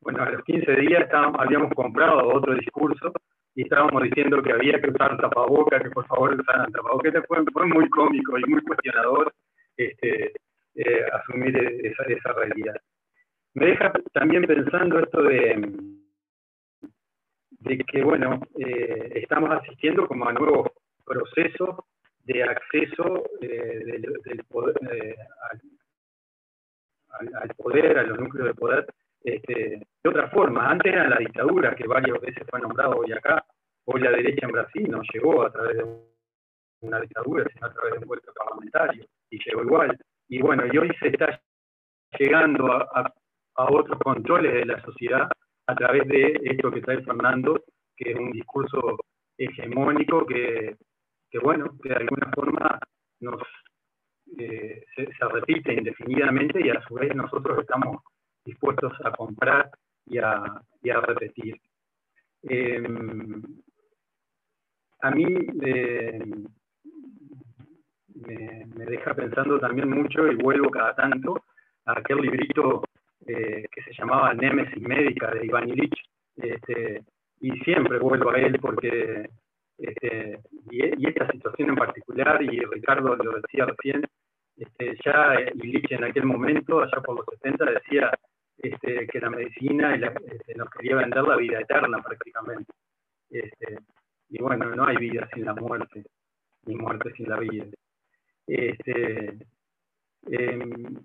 Bueno, a los 15 días habíamos comprado otro discurso y estábamos diciendo que había que usar tapabocas, que por favor usaran tapabocas. Fue, fue muy cómico y muy cuestionador este, eh, asumir esa, esa realidad. Me deja también pensando esto de, de que, bueno, eh, estamos asistiendo como a nuevos procesos de acceso eh, del, poder, eh, al, poder, a los núcleos de poder, este, de otra forma. Antes era la dictadura, que varias veces fue nombrado hoy acá, hoy la derecha en Brasil no llegó a través de una dictadura, sino a través de un puesto parlamentario, y llegó igual. Y bueno, y hoy se está llegando a, a otros controles de la sociedad a través de esto que está Fernando, que es un discurso hegemónico que que bueno, que de alguna forma nos, eh, se, repite indefinidamente y a su vez nosotros estamos dispuestos a comprar y a, repetir. Em, a mí eh, me, deja pensando también mucho y vuelvo cada tanto a aquel librito eh, que se llamaba Nemesis Médica de Iván Illich, este, y siempre vuelvo a él porque este, y, esta situación en particular, y Ricardo lo decía recién, este, ya Illich en aquel momento, allá por los 70, decía este, que la medicina este, nos quería vender la vida eterna prácticamente. Este, y bueno, no hay vida sin la muerte, ni muerte sin la vida. Este, em,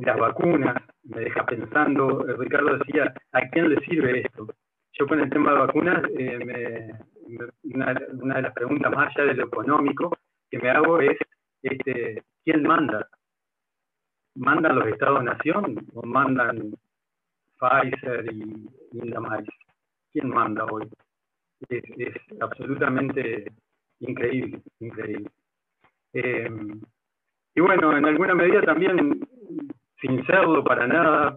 las vacunas, me deja pensando, Ricardo decía, ¿a quién le sirve esto? Yo con el tema de vacunas eh, una, de las preguntas más allá de lo económico que me hago es, este, ¿quién manda? ¿Mandan los Estados-Nación o mandan Pfizer y más ¿Quién manda hoy? Es, absolutamente increíble, increíble. Eh, y bueno, en alguna medida también, sin serlo para nada,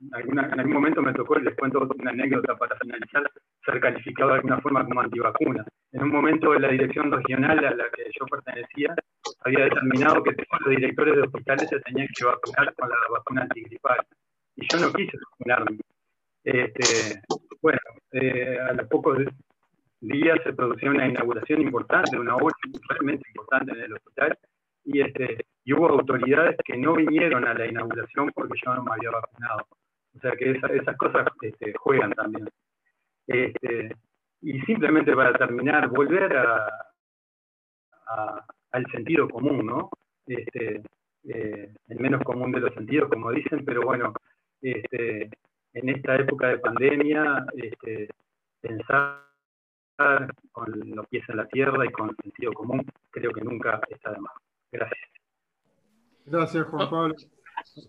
en algún momento me tocó, les cuento una anécdota para finalizar, ser calificado de alguna forma como antivacuna. En un momento la dirección regional a la que yo pertenecía había determinado que todos los directores de hospitales se tenían que vacunar con la vacuna antigripal. Y yo no quise vacunarme. Este, bueno, eh, a los pocos días se produjo una inauguración importante, una obra realmente importante en el hospital, y, este, y hubo autoridades que no vinieron a la inauguración porque yo no me había vacunado. O sea que esas cosas este, juegan también. Este, y simplemente para terminar, volver al sentido común, ¿no? Este, eh, el menos común de los sentidos, como dicen, pero bueno, este, en esta época de pandemia, este, pensar con los pies en la tierra y con sentido común, creo que nunca está de más. Gracias. Gracias, Juan Pablo.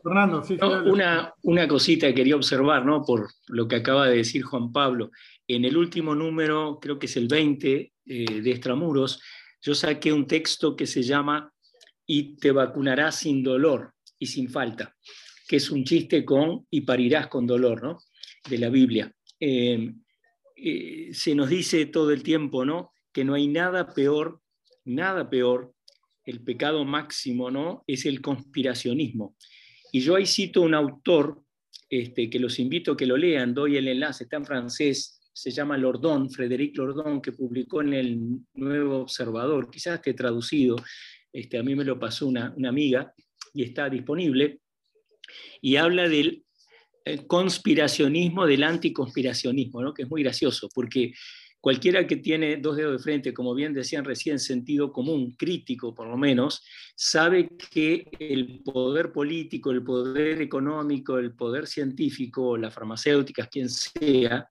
Fernando, sí, una, una cosita quería observar, ¿no? Por lo que acaba de decir Juan Pablo. En el último número, creo que es el 20 eh, de Extramuros, yo saqué un texto que se llama Y te vacunarás sin dolor y sin falta, que es un chiste con y parirás con dolor, ¿no? De la Biblia. Eh, eh, se nos dice todo el tiempo, ¿no? Que no hay nada peor, nada peor, el pecado máximo, ¿no? Es el conspiracionismo. Y yo ahí cito un autor este, que los invito a que lo lean, doy el enlace, está en francés, se llama Lordon, Frédéric Lordon, que publicó en el Nuevo Observador, quizás esté traducido, este, a mí me lo pasó una, una amiga y está disponible, y habla del eh, conspiracionismo, del anticonspiracionismo, ¿no? que es muy gracioso, porque Cualquiera que tiene dos dedos de frente, como bien decían recién, sentido común, crítico por lo menos, sabe que el poder político, el poder económico, el poder científico, las farmacéuticas, quien sea,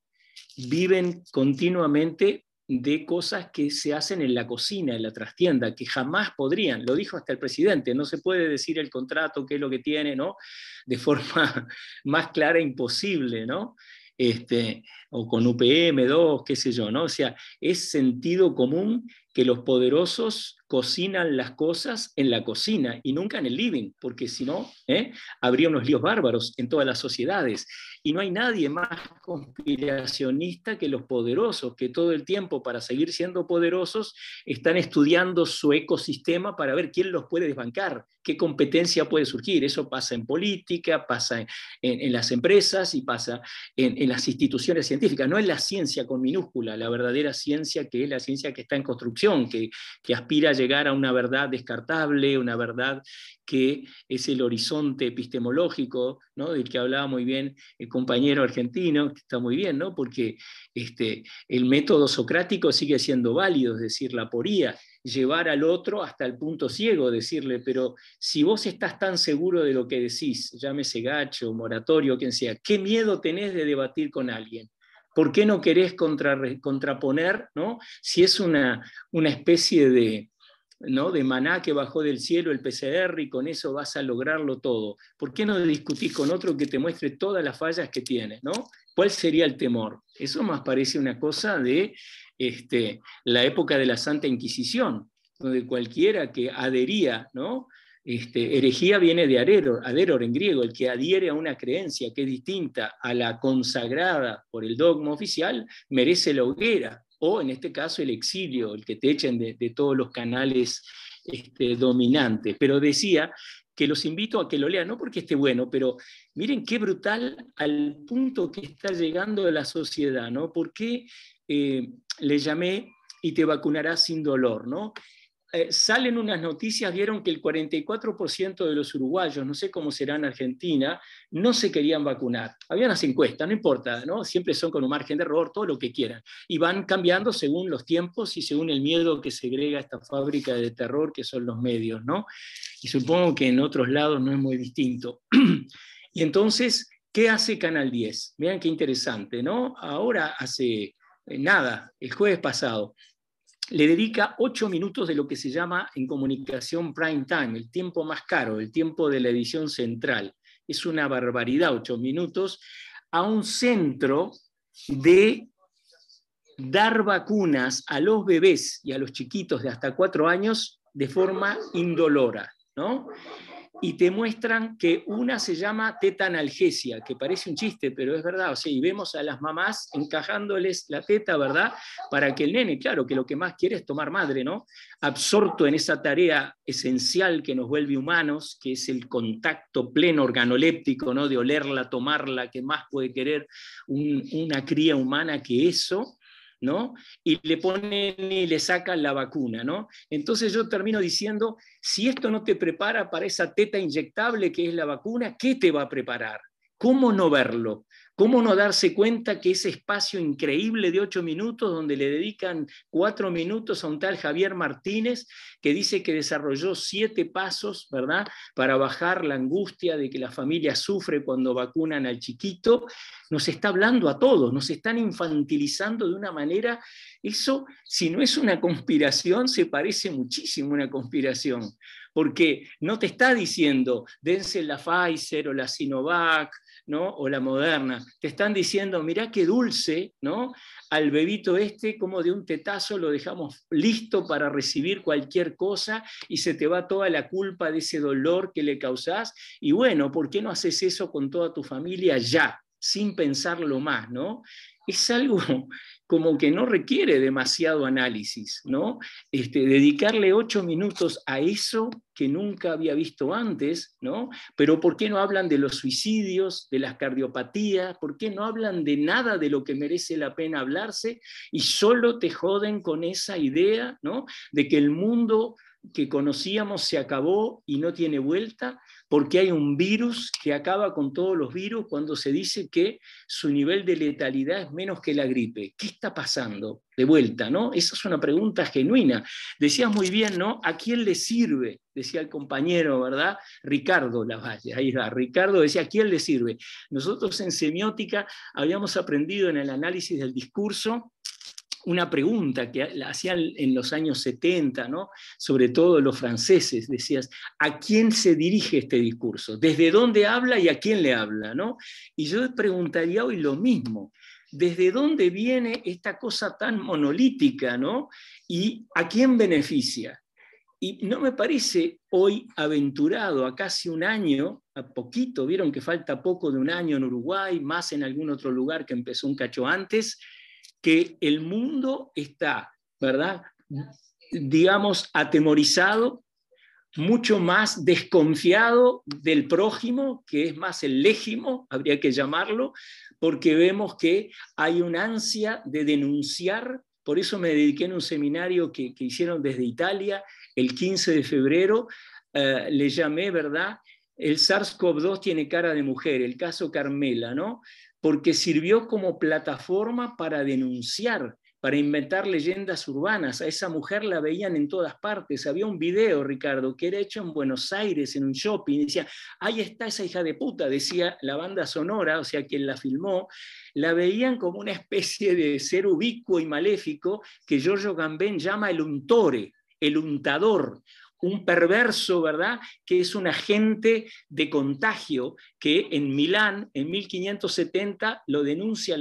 viven continuamente de cosas que se hacen en la cocina, en la trastienda, que jamás podrían, lo dijo hasta el presidente, no se puede decir el contrato, qué es lo que tiene, ¿no? De forma más clara, imposible, ¿no? este, o con UPM2, qué sé yo, ¿no? O sea, es sentido común que los poderosos cocinan las cosas en la cocina y nunca en el living, porque si no, ¿eh? habría unos líos bárbaros en todas las sociedades. Y no hay nadie más conspiracionista que los poderosos, que todo el tiempo, para seguir siendo poderosos, están estudiando su ecosistema para ver quién los puede desbancar, qué competencia puede surgir. Eso pasa en política, pasa en, las empresas y pasa en, en las instituciones No es la ciencia con minúscula, la verdadera ciencia que es la ciencia que está en construcción que, aspira a llegar a una verdad descartable, una verdad que es el horizonte epistemológico, ¿no? del que hablaba muy bien el compañero argentino, que está muy bien, ¿no? porque este, el método socrático sigue siendo válido, es decir, la poría, llevar al otro hasta el punto ciego, decirle, pero si vos estás tan seguro de lo que decís, llámese gacho, moratorio, quien sea, ¿qué miedo tenés de debatir con alguien? ¿Por qué no querés contraponer, ¿no? si es una, una especie de, ¿no? de maná que bajó del cielo el PCR y con eso vas a lograrlo todo? ¿Por qué no discutís con otro que te muestre todas las fallas que tiene? ¿no? ¿Cuál sería el temor? Eso más parece una cosa de este, la época de la Santa Inquisición, donde cualquiera que adhería ¿no? Este, herejía viene de adero, adheror en griego, el que adhiere a una creencia que es distinta a la consagrada por el dogma oficial, merece la hoguera, o en este caso el exilio, el que te echen de, todos los canales este, dominantes. Pero decía que los invito a que lo lean, no porque esté bueno, pero miren qué brutal al punto que está llegando la sociedad, ¿no? ¿Por qué eh, le llamé y te vacunarás sin dolor, ¿no? Eh, salen unas noticias, vieron que el 44% de los uruguayos, no sé cómo será en Argentina, no se querían vacunar. Había unas encuestas, no importa, ¿no? siempre son con un margen de error, todo lo que quieran. Y van cambiando según los tiempos y según el miedo que segrega esta fábrica de terror que son los medios. ¿no? Y supongo que en otros lados no es muy distinto. y entonces, ¿qué hace Canal 10? Vean qué interesante, ¿no? Ahora hace eh, nada, el jueves pasado, le dedica ocho minutos de lo que se llama en comunicación prime time, el tiempo más caro, el tiempo de la edición central. Es una barbaridad, ocho minutos, a un centro de dar vacunas a los bebés y a los chiquitos de hasta cuatro años de forma indolora. ¿no? Y te muestran que una se llama teta analgesia, que parece un chiste, pero es verdad. O sea, y vemos a las mamás encajándoles la teta, ¿verdad? Para que el nene, claro, que lo que más quiere es tomar madre, ¿no? Absorto en esa tarea esencial que nos vuelve humanos, que es el contacto pleno organoléptico, ¿no? De olerla, tomarla, que más puede querer una cría humana que eso. ¿No? Y le ponen y le sacan la vacuna, ¿no? Entonces yo termino diciendo, si esto no te prepara para esa teta inyectable que es la vacuna, ¿qué te va a preparar? ¿Cómo no verlo? ¿Cómo no darse cuenta que ese espacio increíble de ocho minutos, donde le dedican cuatro minutos a un tal Javier Martínez, que dice que desarrolló siete pasos, ¿verdad?, para bajar la angustia de que la familia sufre cuando vacunan al chiquito, nos está hablando a todos, nos están infantilizando de una manera, eso, si no es una conspiración, se parece muchísimo a una conspiración, porque no te está diciendo, dense la Pfizer o la Sinovac, o la moderna, te están diciendo, mirá qué dulce, ¿no? Al bebito este, como de un tetazo lo dejamos listo para recibir cualquier cosa y se te va toda la culpa de ese dolor que le causás. Y bueno, ¿por qué no haces eso con toda tu familia ya, sin pensarlo más, ¿no? Es algo como que no requiere demasiado análisis, ¿no? Este, dedicarle ocho minutos a eso que nunca había visto antes, ¿no? Pero ¿por qué no hablan de los suicidios, de las cardiopatías? ¿Por qué no hablan de nada de lo que merece la pena hablarse? Y solo te joden con esa idea, ¿no? De que el mundo que conocíamos se acabó y no tiene vuelta, porque hay un virus que acaba con todos los virus cuando se dice que su nivel de letalidad es menos que la gripe. ¿Qué está pasando? De vuelta, ¿no? Esa es una pregunta genuina. Decías muy bien, ¿no? ¿A quién le sirve? Decía el compañero, ¿verdad? Ricardo Lavalle, ahí va. Ricardo decía, ¿a quién le sirve? Nosotros en semiótica habíamos aprendido en el análisis del discurso una pregunta que hacían en los años 70, ¿no? sobre todo los franceses, decías, ¿a quién se dirige este discurso? ¿Desde dónde habla y a quién le habla? ¿no? Y yo preguntaría hoy lo mismo. ¿Desde dónde viene esta cosa tan monolítica? ¿no? ¿Y a quién beneficia? Y no me parece hoy aventurado, a casi un año, a poquito, vieron que falta poco de un año en Uruguay, más en algún otro lugar que empezó un cacho antes, que el mundo está, ¿verdad? Digamos, atemorizado, mucho más desconfiado del prójimo, que es más el légimo, habría que llamarlo, porque vemos que hay una ansia de denunciar, por eso me dediqué en un seminario que, hicieron desde Italia el 15 de febrero, eh, le llamé, ¿verdad? El SARS-CoV-2 tiene cara de mujer, el caso Carmela, ¿no? porque sirvió como plataforma para denunciar, para inventar leyendas urbanas. A esa mujer la veían en todas partes. Había un video, Ricardo, que era hecho en Buenos Aires, en un shopping. Decía, ahí está esa hija de puta, decía la banda sonora, o sea, quien la filmó. La veían como una especie de ser ubicuo y maléfico que Giorgio Gambén llama el untore, el untador un perverso, ¿verdad? Que es un agente de contagio que en Milán, en 1570, lo denuncia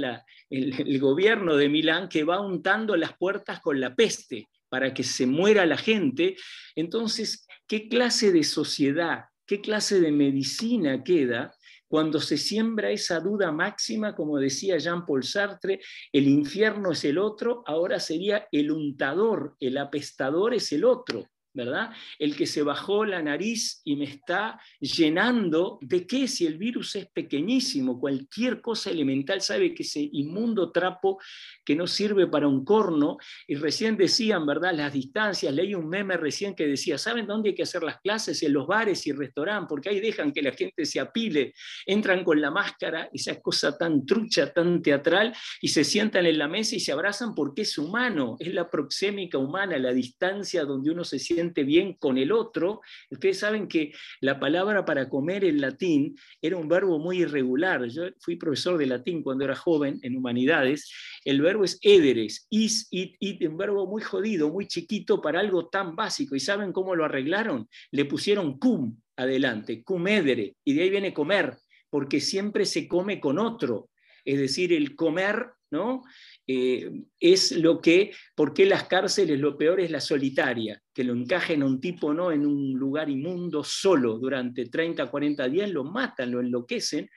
el, gobierno de Milán, que va untando las puertas con la peste para que se muera la gente. Entonces, ¿qué clase de sociedad, qué clase de medicina queda cuando se siembra esa duda máxima, como decía Jean-Paul Sartre, el infierno es el otro, ahora sería el untador, el apestador es el otro. ¿Verdad? El que se bajó la nariz y me está llenando de qué si el virus es pequeñísimo, cualquier cosa elemental sabe que ese inmundo trapo que no sirve para un corno, y recién decían, ¿verdad? Las distancias, leí un meme recién que decía, ¿saben dónde hay que hacer las clases? En los bares y restaurantes, porque ahí dejan que la gente se apile, entran con la máscara, esa cosa tan trucha, tan teatral, y se sientan en la mesa y se abrazan porque es humano, es la proxémica humana, la distancia donde uno se siente bien con el otro. Ustedes saben que la palabra para comer en latín era un verbo muy irregular. Yo fui profesor de latín cuando era joven en humanidades. El verbo es éderes, is, it, it, un verbo muy jodido, muy chiquito para algo tan básico. ¿Y saben cómo lo arreglaron? Le pusieron cum adelante, cum edere, y de ahí viene comer, porque siempre se come con otro. Es decir, el comer, ¿no? Eh, es lo que, ¿por qué las cárceles lo peor es la solitaria? que lo encajen a un tipo ¿no? en un lugar inmundo solo durante 30, 40 días, lo matan, lo enloquecen,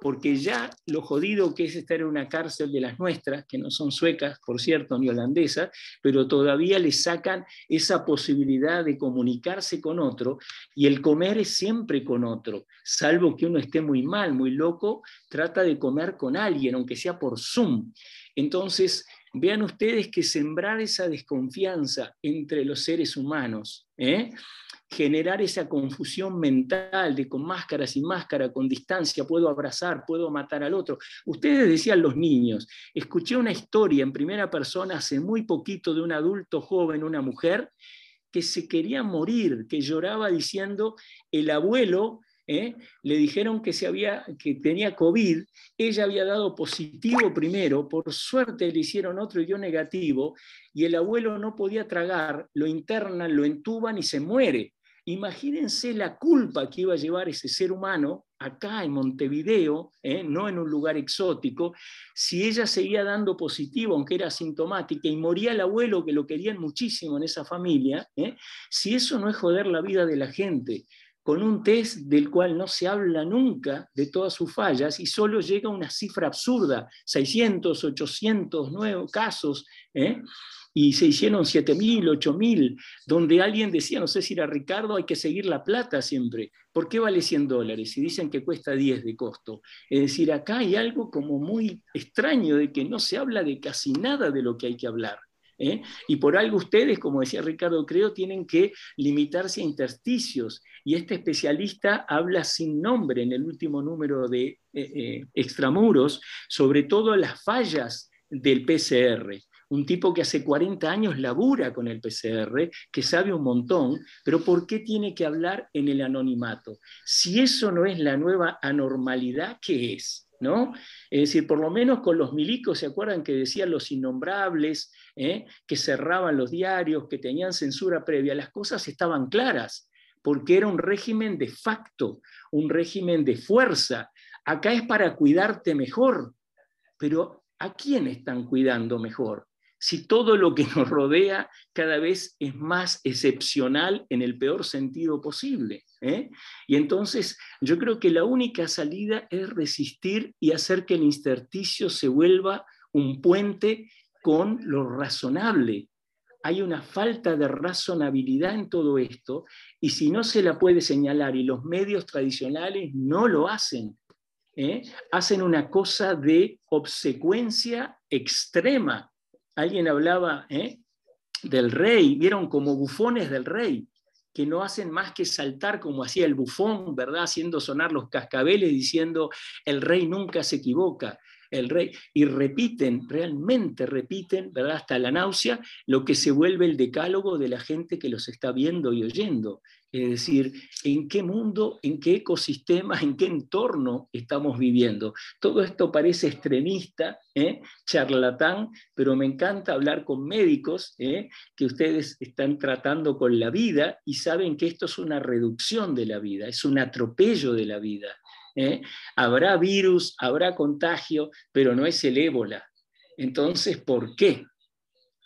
porque ya lo jodido que es estar en una cárcel de las nuestras, que no son suecas, por cierto, ni holandesas, pero todavía le sacan esa posibilidad de comunicarse con otro, y el comer es siempre con otro, salvo que uno esté muy mal, muy loco, trata de comer con alguien, aunque sea por Zoom. Entonces, vean ustedes que sembrar esa desconfianza entre los seres humanos, ¿eh? generar esa confusión mental de con máscara, sin máscara, con distancia, puedo abrazar, puedo matar al otro. Ustedes decían los niños, escuché una historia en primera persona hace muy poquito de un adulto joven, una mujer, que se quería morir, que lloraba diciendo, el abuelo ¿eh? le dijeron que, tenía COVID, ella había dado positivo primero, por suerte le hicieron otro y dio negativo, y el abuelo no podía tragar, lo internan, lo entuban y se muere. Imagínense la culpa que iba a llevar ese ser humano acá en Montevideo, ¿eh? no en un lugar exótico, si ella seguía dando positivo, aunque era asintomática, y moría el abuelo que lo querían muchísimo en esa familia, ¿eh? si eso no es joder la vida de la gente, con un test del cual no se habla nunca de todas sus fallas y solo llega una cifra absurda, 600, 800 nuevos casos, ¿eh? y se hicieron 7.000, 8.000, donde alguien decía, no sé si era Ricardo, hay que seguir la plata siempre. ¿Por qué vale 100 dólares? Y dicen que cuesta 10 de costo. Es decir, acá hay algo como muy extraño de que no se habla de casi nada de lo que hay que hablar. ¿Eh? Y por algo ustedes, como decía Ricardo, creo, tienen que limitarse a intersticios. Y este especialista habla sin nombre en el último número de eh, eh, Extramuros sobre todo las fallas del PCR un tipo que hace 40 años labura con el PCR, que sabe un montón, pero ¿por qué tiene que hablar en el anonimato? Si eso no es la nueva anormalidad, ¿qué es? Es decir, por lo menos con los milicos, ¿se acuerdan que decían los innombrables, eh? que cerraban los diarios, que tenían censura previa? Las cosas estaban claras, porque era un régimen de facto, un régimen de fuerza. Acá es para cuidarte mejor, pero ¿a quién están cuidando mejor? Si todo lo que nos rodea cada vez es más excepcional en el peor sentido posible. ¿eh? Y entonces yo creo que la única salida es resistir y hacer que el intersticio se vuelva un puente con lo razonable. Hay una falta de razonabilidad en todo esto y si no se la puede señalar y los medios tradicionales no lo hacen, ¿eh? hacen una cosa de obsecuencia extrema alguien hablaba ¿eh? del rey, vieron como bufones del rey, que no hacen más que saltar como hacía el bufón, ¿verdad? Haciendo sonar los cascabeles diciendo, el rey nunca se equivoca, el rey, y repiten, realmente repiten, ¿verdad? Hasta la náusea, lo que se vuelve el decálogo de la gente que los está viendo y oyendo. Es decir, en qué mundo, en qué ecosistema, en qué entorno estamos viviendo. Todo esto parece extremista, ¿eh? charlatán, pero me encanta hablar con médicos ¿eh? que ustedes están tratando con la vida y saben que esto es una reducción de la vida, es un atropello de la vida. ¿Eh? Habrá virus, habrá contagio, pero no es el ébola. Entonces, ¿por qué?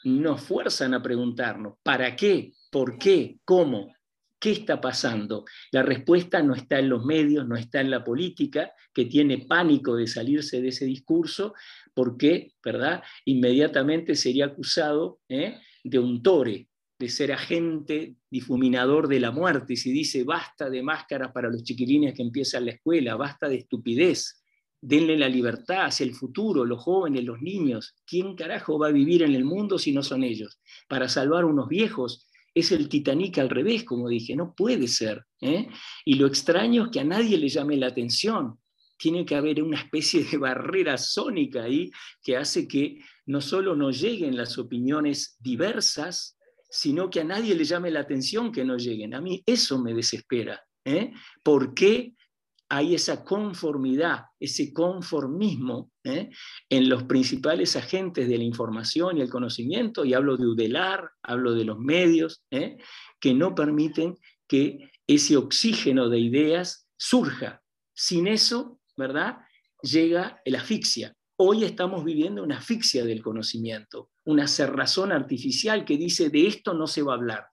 Nos fuerzan a preguntarnos, ¿para qué? ¿Por qué? ¿Cómo? ¿Qué está pasando? La respuesta no está en los medios, no está en la política, que tiene pánico de salirse de ese discurso, porque, ¿verdad? Inmediatamente sería acusado ¿eh? de un tore, de ser agente difuminador de la muerte. Y si dice, basta de máscaras para los chiquilines que empiezan la escuela, basta de estupidez, denle la libertad hacia el futuro, los jóvenes, los niños. ¿Quién carajo va a vivir en el mundo si no son ellos? Para salvar unos viejos es el Titanic al revés, como dije, no puede ser. ¿eh? Y lo extraño es que a nadie le llame la atención. Tiene que haber una especie de barrera sónica ahí que hace que no solo no lleguen las opiniones diversas, sino que a nadie le llame la atención que no lleguen. A mí eso me desespera. ¿eh? ¿Por qué hay esa conformidad, ese conformismo ¿eh? en los principales agentes de la información y el conocimiento, y hablo de UDELAR, hablo de los medios, ¿eh? que no permiten que ese oxígeno de ideas surja. Sin eso, ¿verdad? Llega la asfixia. Hoy estamos viviendo una asfixia del conocimiento, una cerrazón artificial que dice de esto no se va a hablar.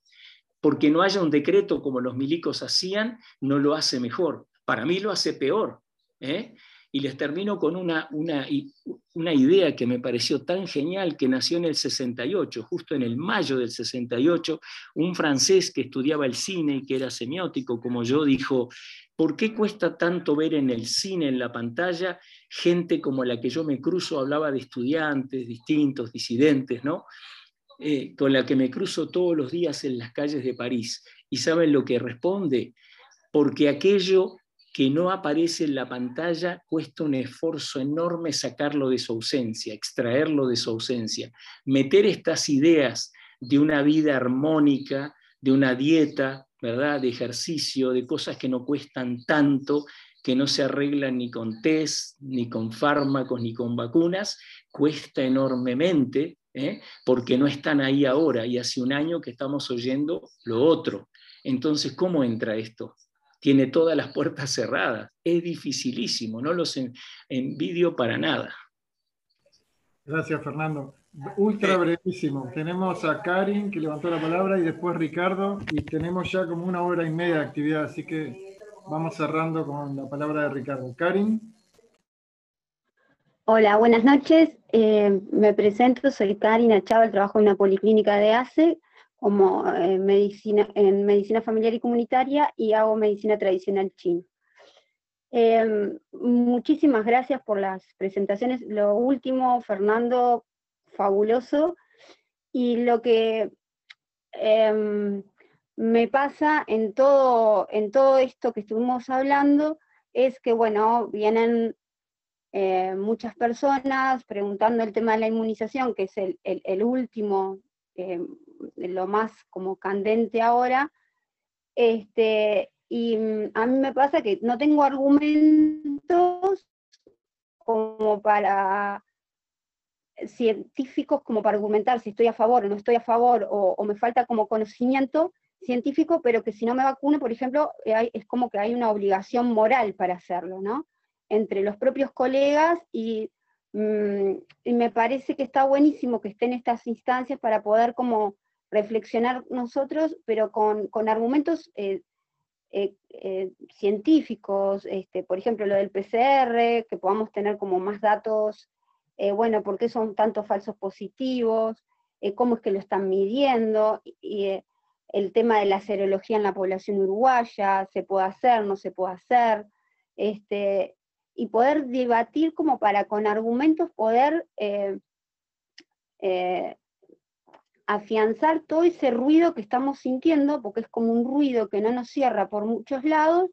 porque no haya un decreto como los milicos hacían, no lo hace mejor. Para mí lo hace peor. ¿eh? Y les termino con una, una, una, idea que me pareció tan genial que nació en el 68, justo en el mayo del 68, un francés que estudiaba el cine y que era semiótico como yo dijo, ¿por qué cuesta tanto ver en el cine, en la pantalla, gente como la que yo me cruzo, hablaba de estudiantes distintos, disidentes, ¿no? Eh, con la que me cruzo todos los días en las calles de París. ¿Y saben lo que responde? Porque aquello que no aparece en la pantalla, cuesta un esfuerzo enorme sacarlo de su ausencia, extraerlo de su ausencia, meter estas ideas de una vida armónica, de una dieta, ¿verdad? De ejercicio, de cosas que no cuestan tanto, que no se arreglan ni con test, ni con fármacos, ni con vacunas, cuesta enormemente, ¿eh? porque no están ahí ahora y hace un año que estamos oyendo lo otro. Entonces, ¿cómo entra esto? Tiene todas las puertas cerradas. Es dificilísimo, no los envidio para nada. Gracias, Fernando. Ultra brevísimo. Tenemos a Karin que levantó la palabra y después Ricardo y tenemos ya como una hora y media de actividad, así que vamos cerrando con la palabra de Ricardo. Karin. Hola, buenas noches. Eh, me presento, soy Karin Achava, trabajo en una policlínica de ACE como en eh, medicina, en medicina familiar y comunitaria y hago medicina tradicional china. Em, muchísimas gracias por las presentaciones. Lo último, Fernando, fabuloso. Y lo que em, me pasa en todo, en todo esto que estuvimos hablando es que, bueno, vienen eh, muchas personas preguntando el tema de la inmunización, que es el, el último em, lo más como candente ahora, este, y mm, a mí me pasa que no tengo argumentos como para científicos como para argumentar si estoy a favor o no estoy a favor, o, me falta como conocimiento científico, pero que si no me vacuno, por ejemplo, eh, es como que hay una obligación moral para hacerlo, ¿no? Entre los propios colegas y, mm, y me parece que está buenísimo que estén estas instancias para poder como reflexionar nosotros, pero con, argumentos eh, eh, eh, científicos, este, por ejemplo, lo del PCR, que podamos tener como más datos, bueno, por qué son tantos falsos positivos, cómo es que lo están midiendo, y, el tema de la serología en la población uruguaya, se puede hacer, no se puede hacer, este, y poder debatir como para con argumentos poder afianzar todo ese ruido que estamos sintiendo, porque es como un ruido que no nos cierra por muchos lados,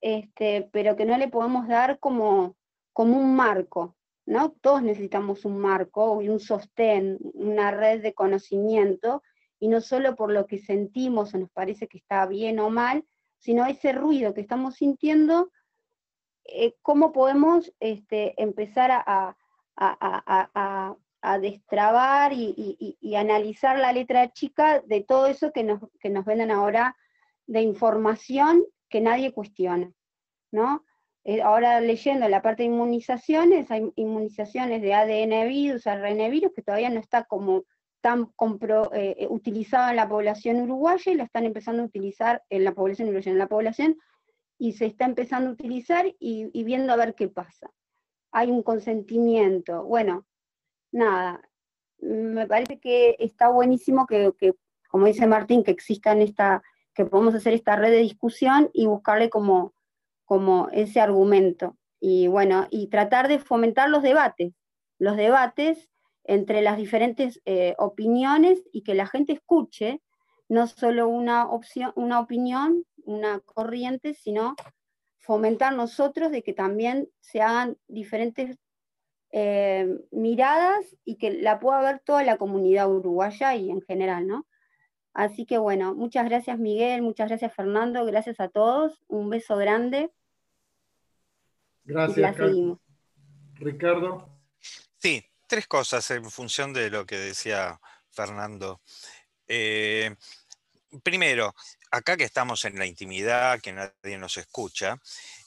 este, pero que no le podemos dar como, como un marco, ¿no? Todos necesitamos un marco y un sostén, una red de conocimiento, y no solo por lo que sentimos o nos parece que está bien o mal, sino ese ruido que estamos sintiendo, eh, cómo podemos este, empezar a, destrabar y, analizar la letra chica de todo eso que nos, que venden ahora de información que nadie cuestiona, ¿no? Eh, ahora leyendo la parte de inmunizaciones, hay inmunizaciones de ADN virus, ARN virus, que todavía no está como tan compro, eh, eh, utilizado en la población uruguaya y la están empezando a utilizar en la población uruguaya, en la población, y se está empezando a utilizar y, viendo a ver qué pasa. Hay un consentimiento. Bueno, nada, me parece que está buenísimo que, como dice Martín, que existan esta, que podamos hacer esta red de discusión y buscarle como, como ese argumento. Y bueno, y tratar de fomentar los debates, los debates entre las diferentes eh, opiniones y que la gente escuche no solo una opción, una opinión, una corriente, sino fomentar nosotros de que también se hagan diferentes eh, miradas y que la pueda ver toda la comunidad uruguaya y en general, ¿no? Así que bueno, muchas gracias Miguel, muchas gracias Fernando, gracias a todos, un beso grande. Gracias. Ricardo. Sí, tres cosas en función de lo que decía Fernando. Eh, primero, acá que estamos en la intimidad, que nadie nos escucha,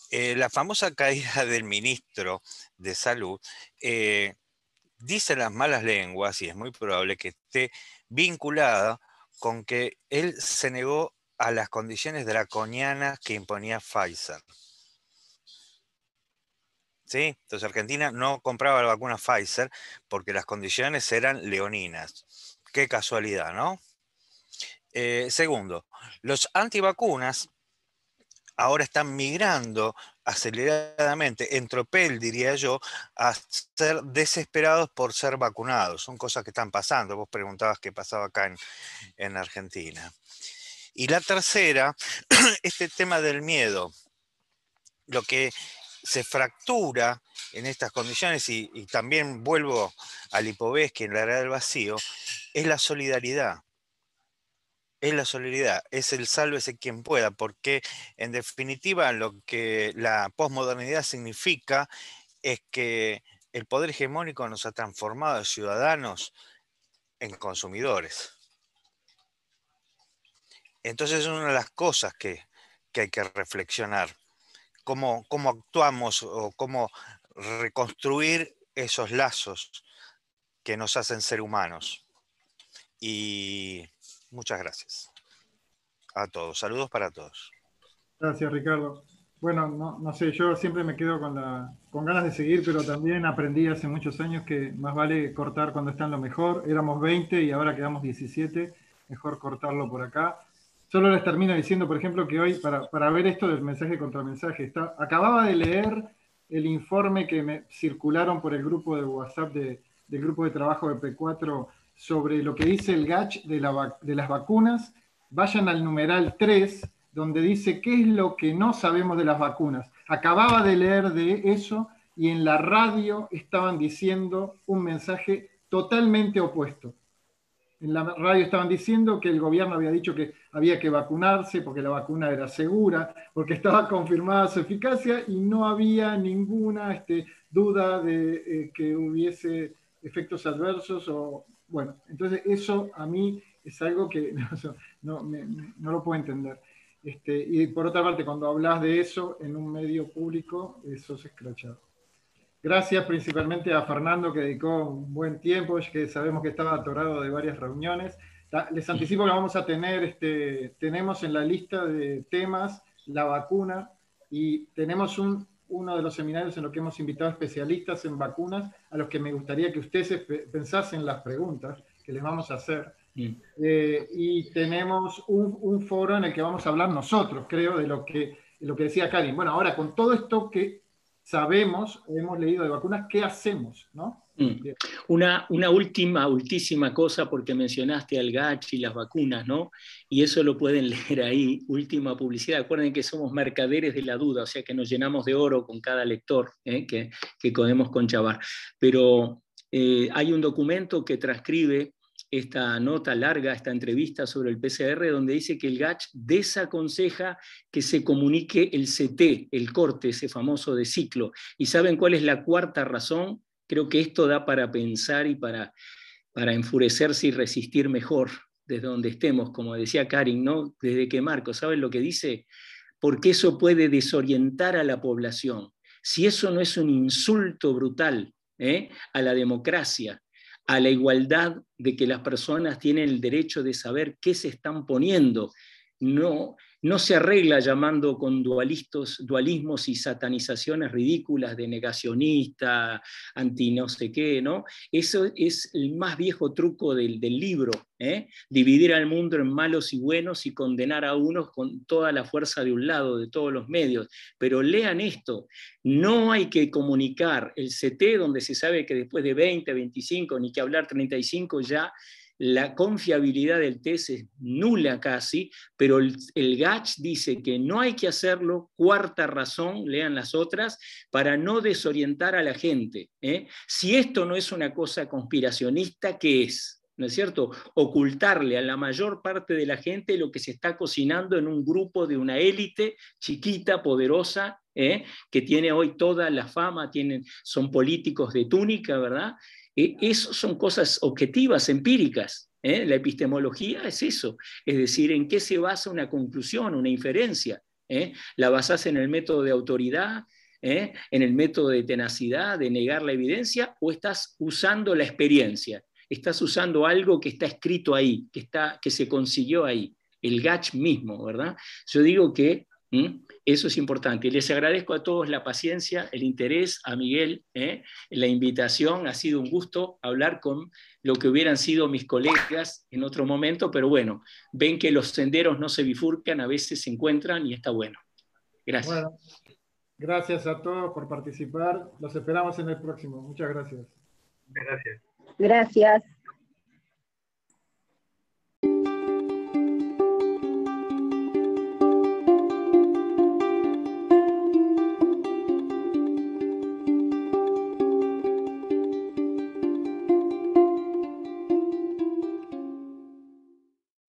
eh, la famosa caída del ministro de Salud eh, dice las malas lenguas, y es muy probable que esté vinculada con que él se negó a las condiciones draconianas que imponía Pfizer. ¿Sí? Entonces Argentina no compraba la vacuna Pfizer porque las condiciones eran leoninas. Qué casualidad, ¿no? Eh, segundo, los antivacunas ahora están migrando aceleradamente, en tropel, diría yo, a ser desesperados por ser vacunados. Son cosas que están pasando. Vos preguntabas qué pasaba acá en, en Argentina. Y la tercera, este tema del miedo. Lo que se fractura en estas condiciones, y, también vuelvo al que en la era del vacío, es la solidaridad. Es la solidaridad, es el sálvese quien pueda, porque en definitiva lo que la posmodernidad significa es que el poder hegemónico nos ha transformado de ciudadanos en consumidores. Entonces es una de las cosas que hay que reflexionar cómo, actuamos o cómo reconstruir esos lazos que nos hacen ser humanos. Y muchas gracias a todos. Saludos para todos. Gracias, Ricardo. Bueno, no, sé, yo siempre me quedo con, la, con ganas de seguir, pero también aprendí hace muchos años que más vale cortar cuando está en lo mejor. Éramos 20 y ahora quedamos 17. Mejor cortarlo por acá. Solo les termino diciendo, por ejemplo, que hoy, para, ver esto del mensaje contra mensaje, está, acababa de leer el informe que me circularon por el grupo de WhatsApp del grupo de trabajo de P4 sobre lo que dice el GACH de, las vacunas. Vayan al numeral 3, donde dice qué es lo que no sabemos de las vacunas. Acababa de leer de eso y en la radio estaban diciendo un mensaje totalmente opuesto en la radio estaban diciendo que el gobierno había dicho que había que vacunarse porque la vacuna era segura, porque estaba confirmada su eficacia y no había ninguna este, duda de eh, que hubiese efectos adversos o bueno, entonces eso a mí es algo que no, lo puedo entender. Este, y por otra parte, cuando hablas de eso en un medio público, eso es escrachado. Gracias principalmente a Fernando que dedicó un buen tiempo, que sabemos que estaba atorado de varias reuniones. Les anticipo que vamos a tener, este, tenemos en la lista de temas la vacuna y tenemos un, uno de los seminarios en los que hemos invitado especialistas en vacunas a los que me gustaría que ustedes pensasen las preguntas que les vamos a hacer. Eh, y tenemos un, un, foro en el que vamos a hablar nosotros, creo, de lo que, lo que decía Karin. Bueno, ahora con todo esto que sabemos, hemos leído de vacunas, ¿qué hacemos? ¿no? Mm. Una, una, última, ultísima cosa, porque mencionaste al GACH y las vacunas, ¿no? Y eso lo pueden leer ahí, última publicidad. Acuerden que somos mercaderes de la duda, o sea que nos llenamos de oro con cada lector ¿eh? que, que podemos conchavar. Pero eh, hay un documento que transcribe esta nota larga, esta entrevista sobre el PCR, donde dice que el GACH desaconseja que se comunique el CT, el corte, ese famoso de ciclo. ¿Y saben cuál es la cuarta razón? Creo que esto da para pensar y para, para enfurecerse y resistir mejor desde donde estemos, como decía Karin, ¿no? Desde que Marco, ¿saben lo que dice? Porque eso puede desorientar a la población. Si eso no es un insulto brutal ¿eh? a la democracia, a la igualdad de que las personas tienen el derecho de saber qué se están poniendo. No, no se arregla llamando con dualismos y satanizaciones ridículas de negacionista, anti no sé qué, ¿no? Eso es el más viejo truco del, libro, ¿eh? dividir al mundo en malos y buenos y condenar a unos con toda la fuerza de un lado, de todos los medios. Pero lean esto, no hay que comunicar el CT donde se sabe que después de 20, 25, ni que hablar 35 ya la confiabilidad del test es nula casi, pero el, GACH dice que no hay que hacerlo, cuarta razón, lean las otras, para no desorientar a la gente. ¿eh? Si esto no es una cosa conspiracionista, ¿qué es? ¿No es cierto? Ocultarle a la mayor parte de la gente lo que se está cocinando en un grupo de una élite chiquita, poderosa, ¿eh? que tiene hoy toda la fama, tienen, son políticos de túnica, ¿verdad? E, eso son cosas objetivas, empíricas. ¿eh? La epistemología es eso, es decir, en qué se basa una conclusión, una inferencia. ¿eh? ¿La basas en el método de autoridad, ¿eh? en el método de tenacidad, de negar la evidencia, o estás usando la experiencia? estás usando algo que está escrito ahí, que, está, que se consiguió ahí, el GACH mismo, ¿verdad? Yo digo que eso es importante. Les agradezco a todos la paciencia, el interés, a Miguel, ¿eh? la invitación. Ha sido un gusto hablar con lo que hubieran sido mis colegas en otro momento, pero bueno, ven que los senderos no se bifurcan, a veces se encuentran y está bueno. Gracias. gracias a todos por participar. Los esperamos en el próximo. Muchas gracias. Gracias. Gracias.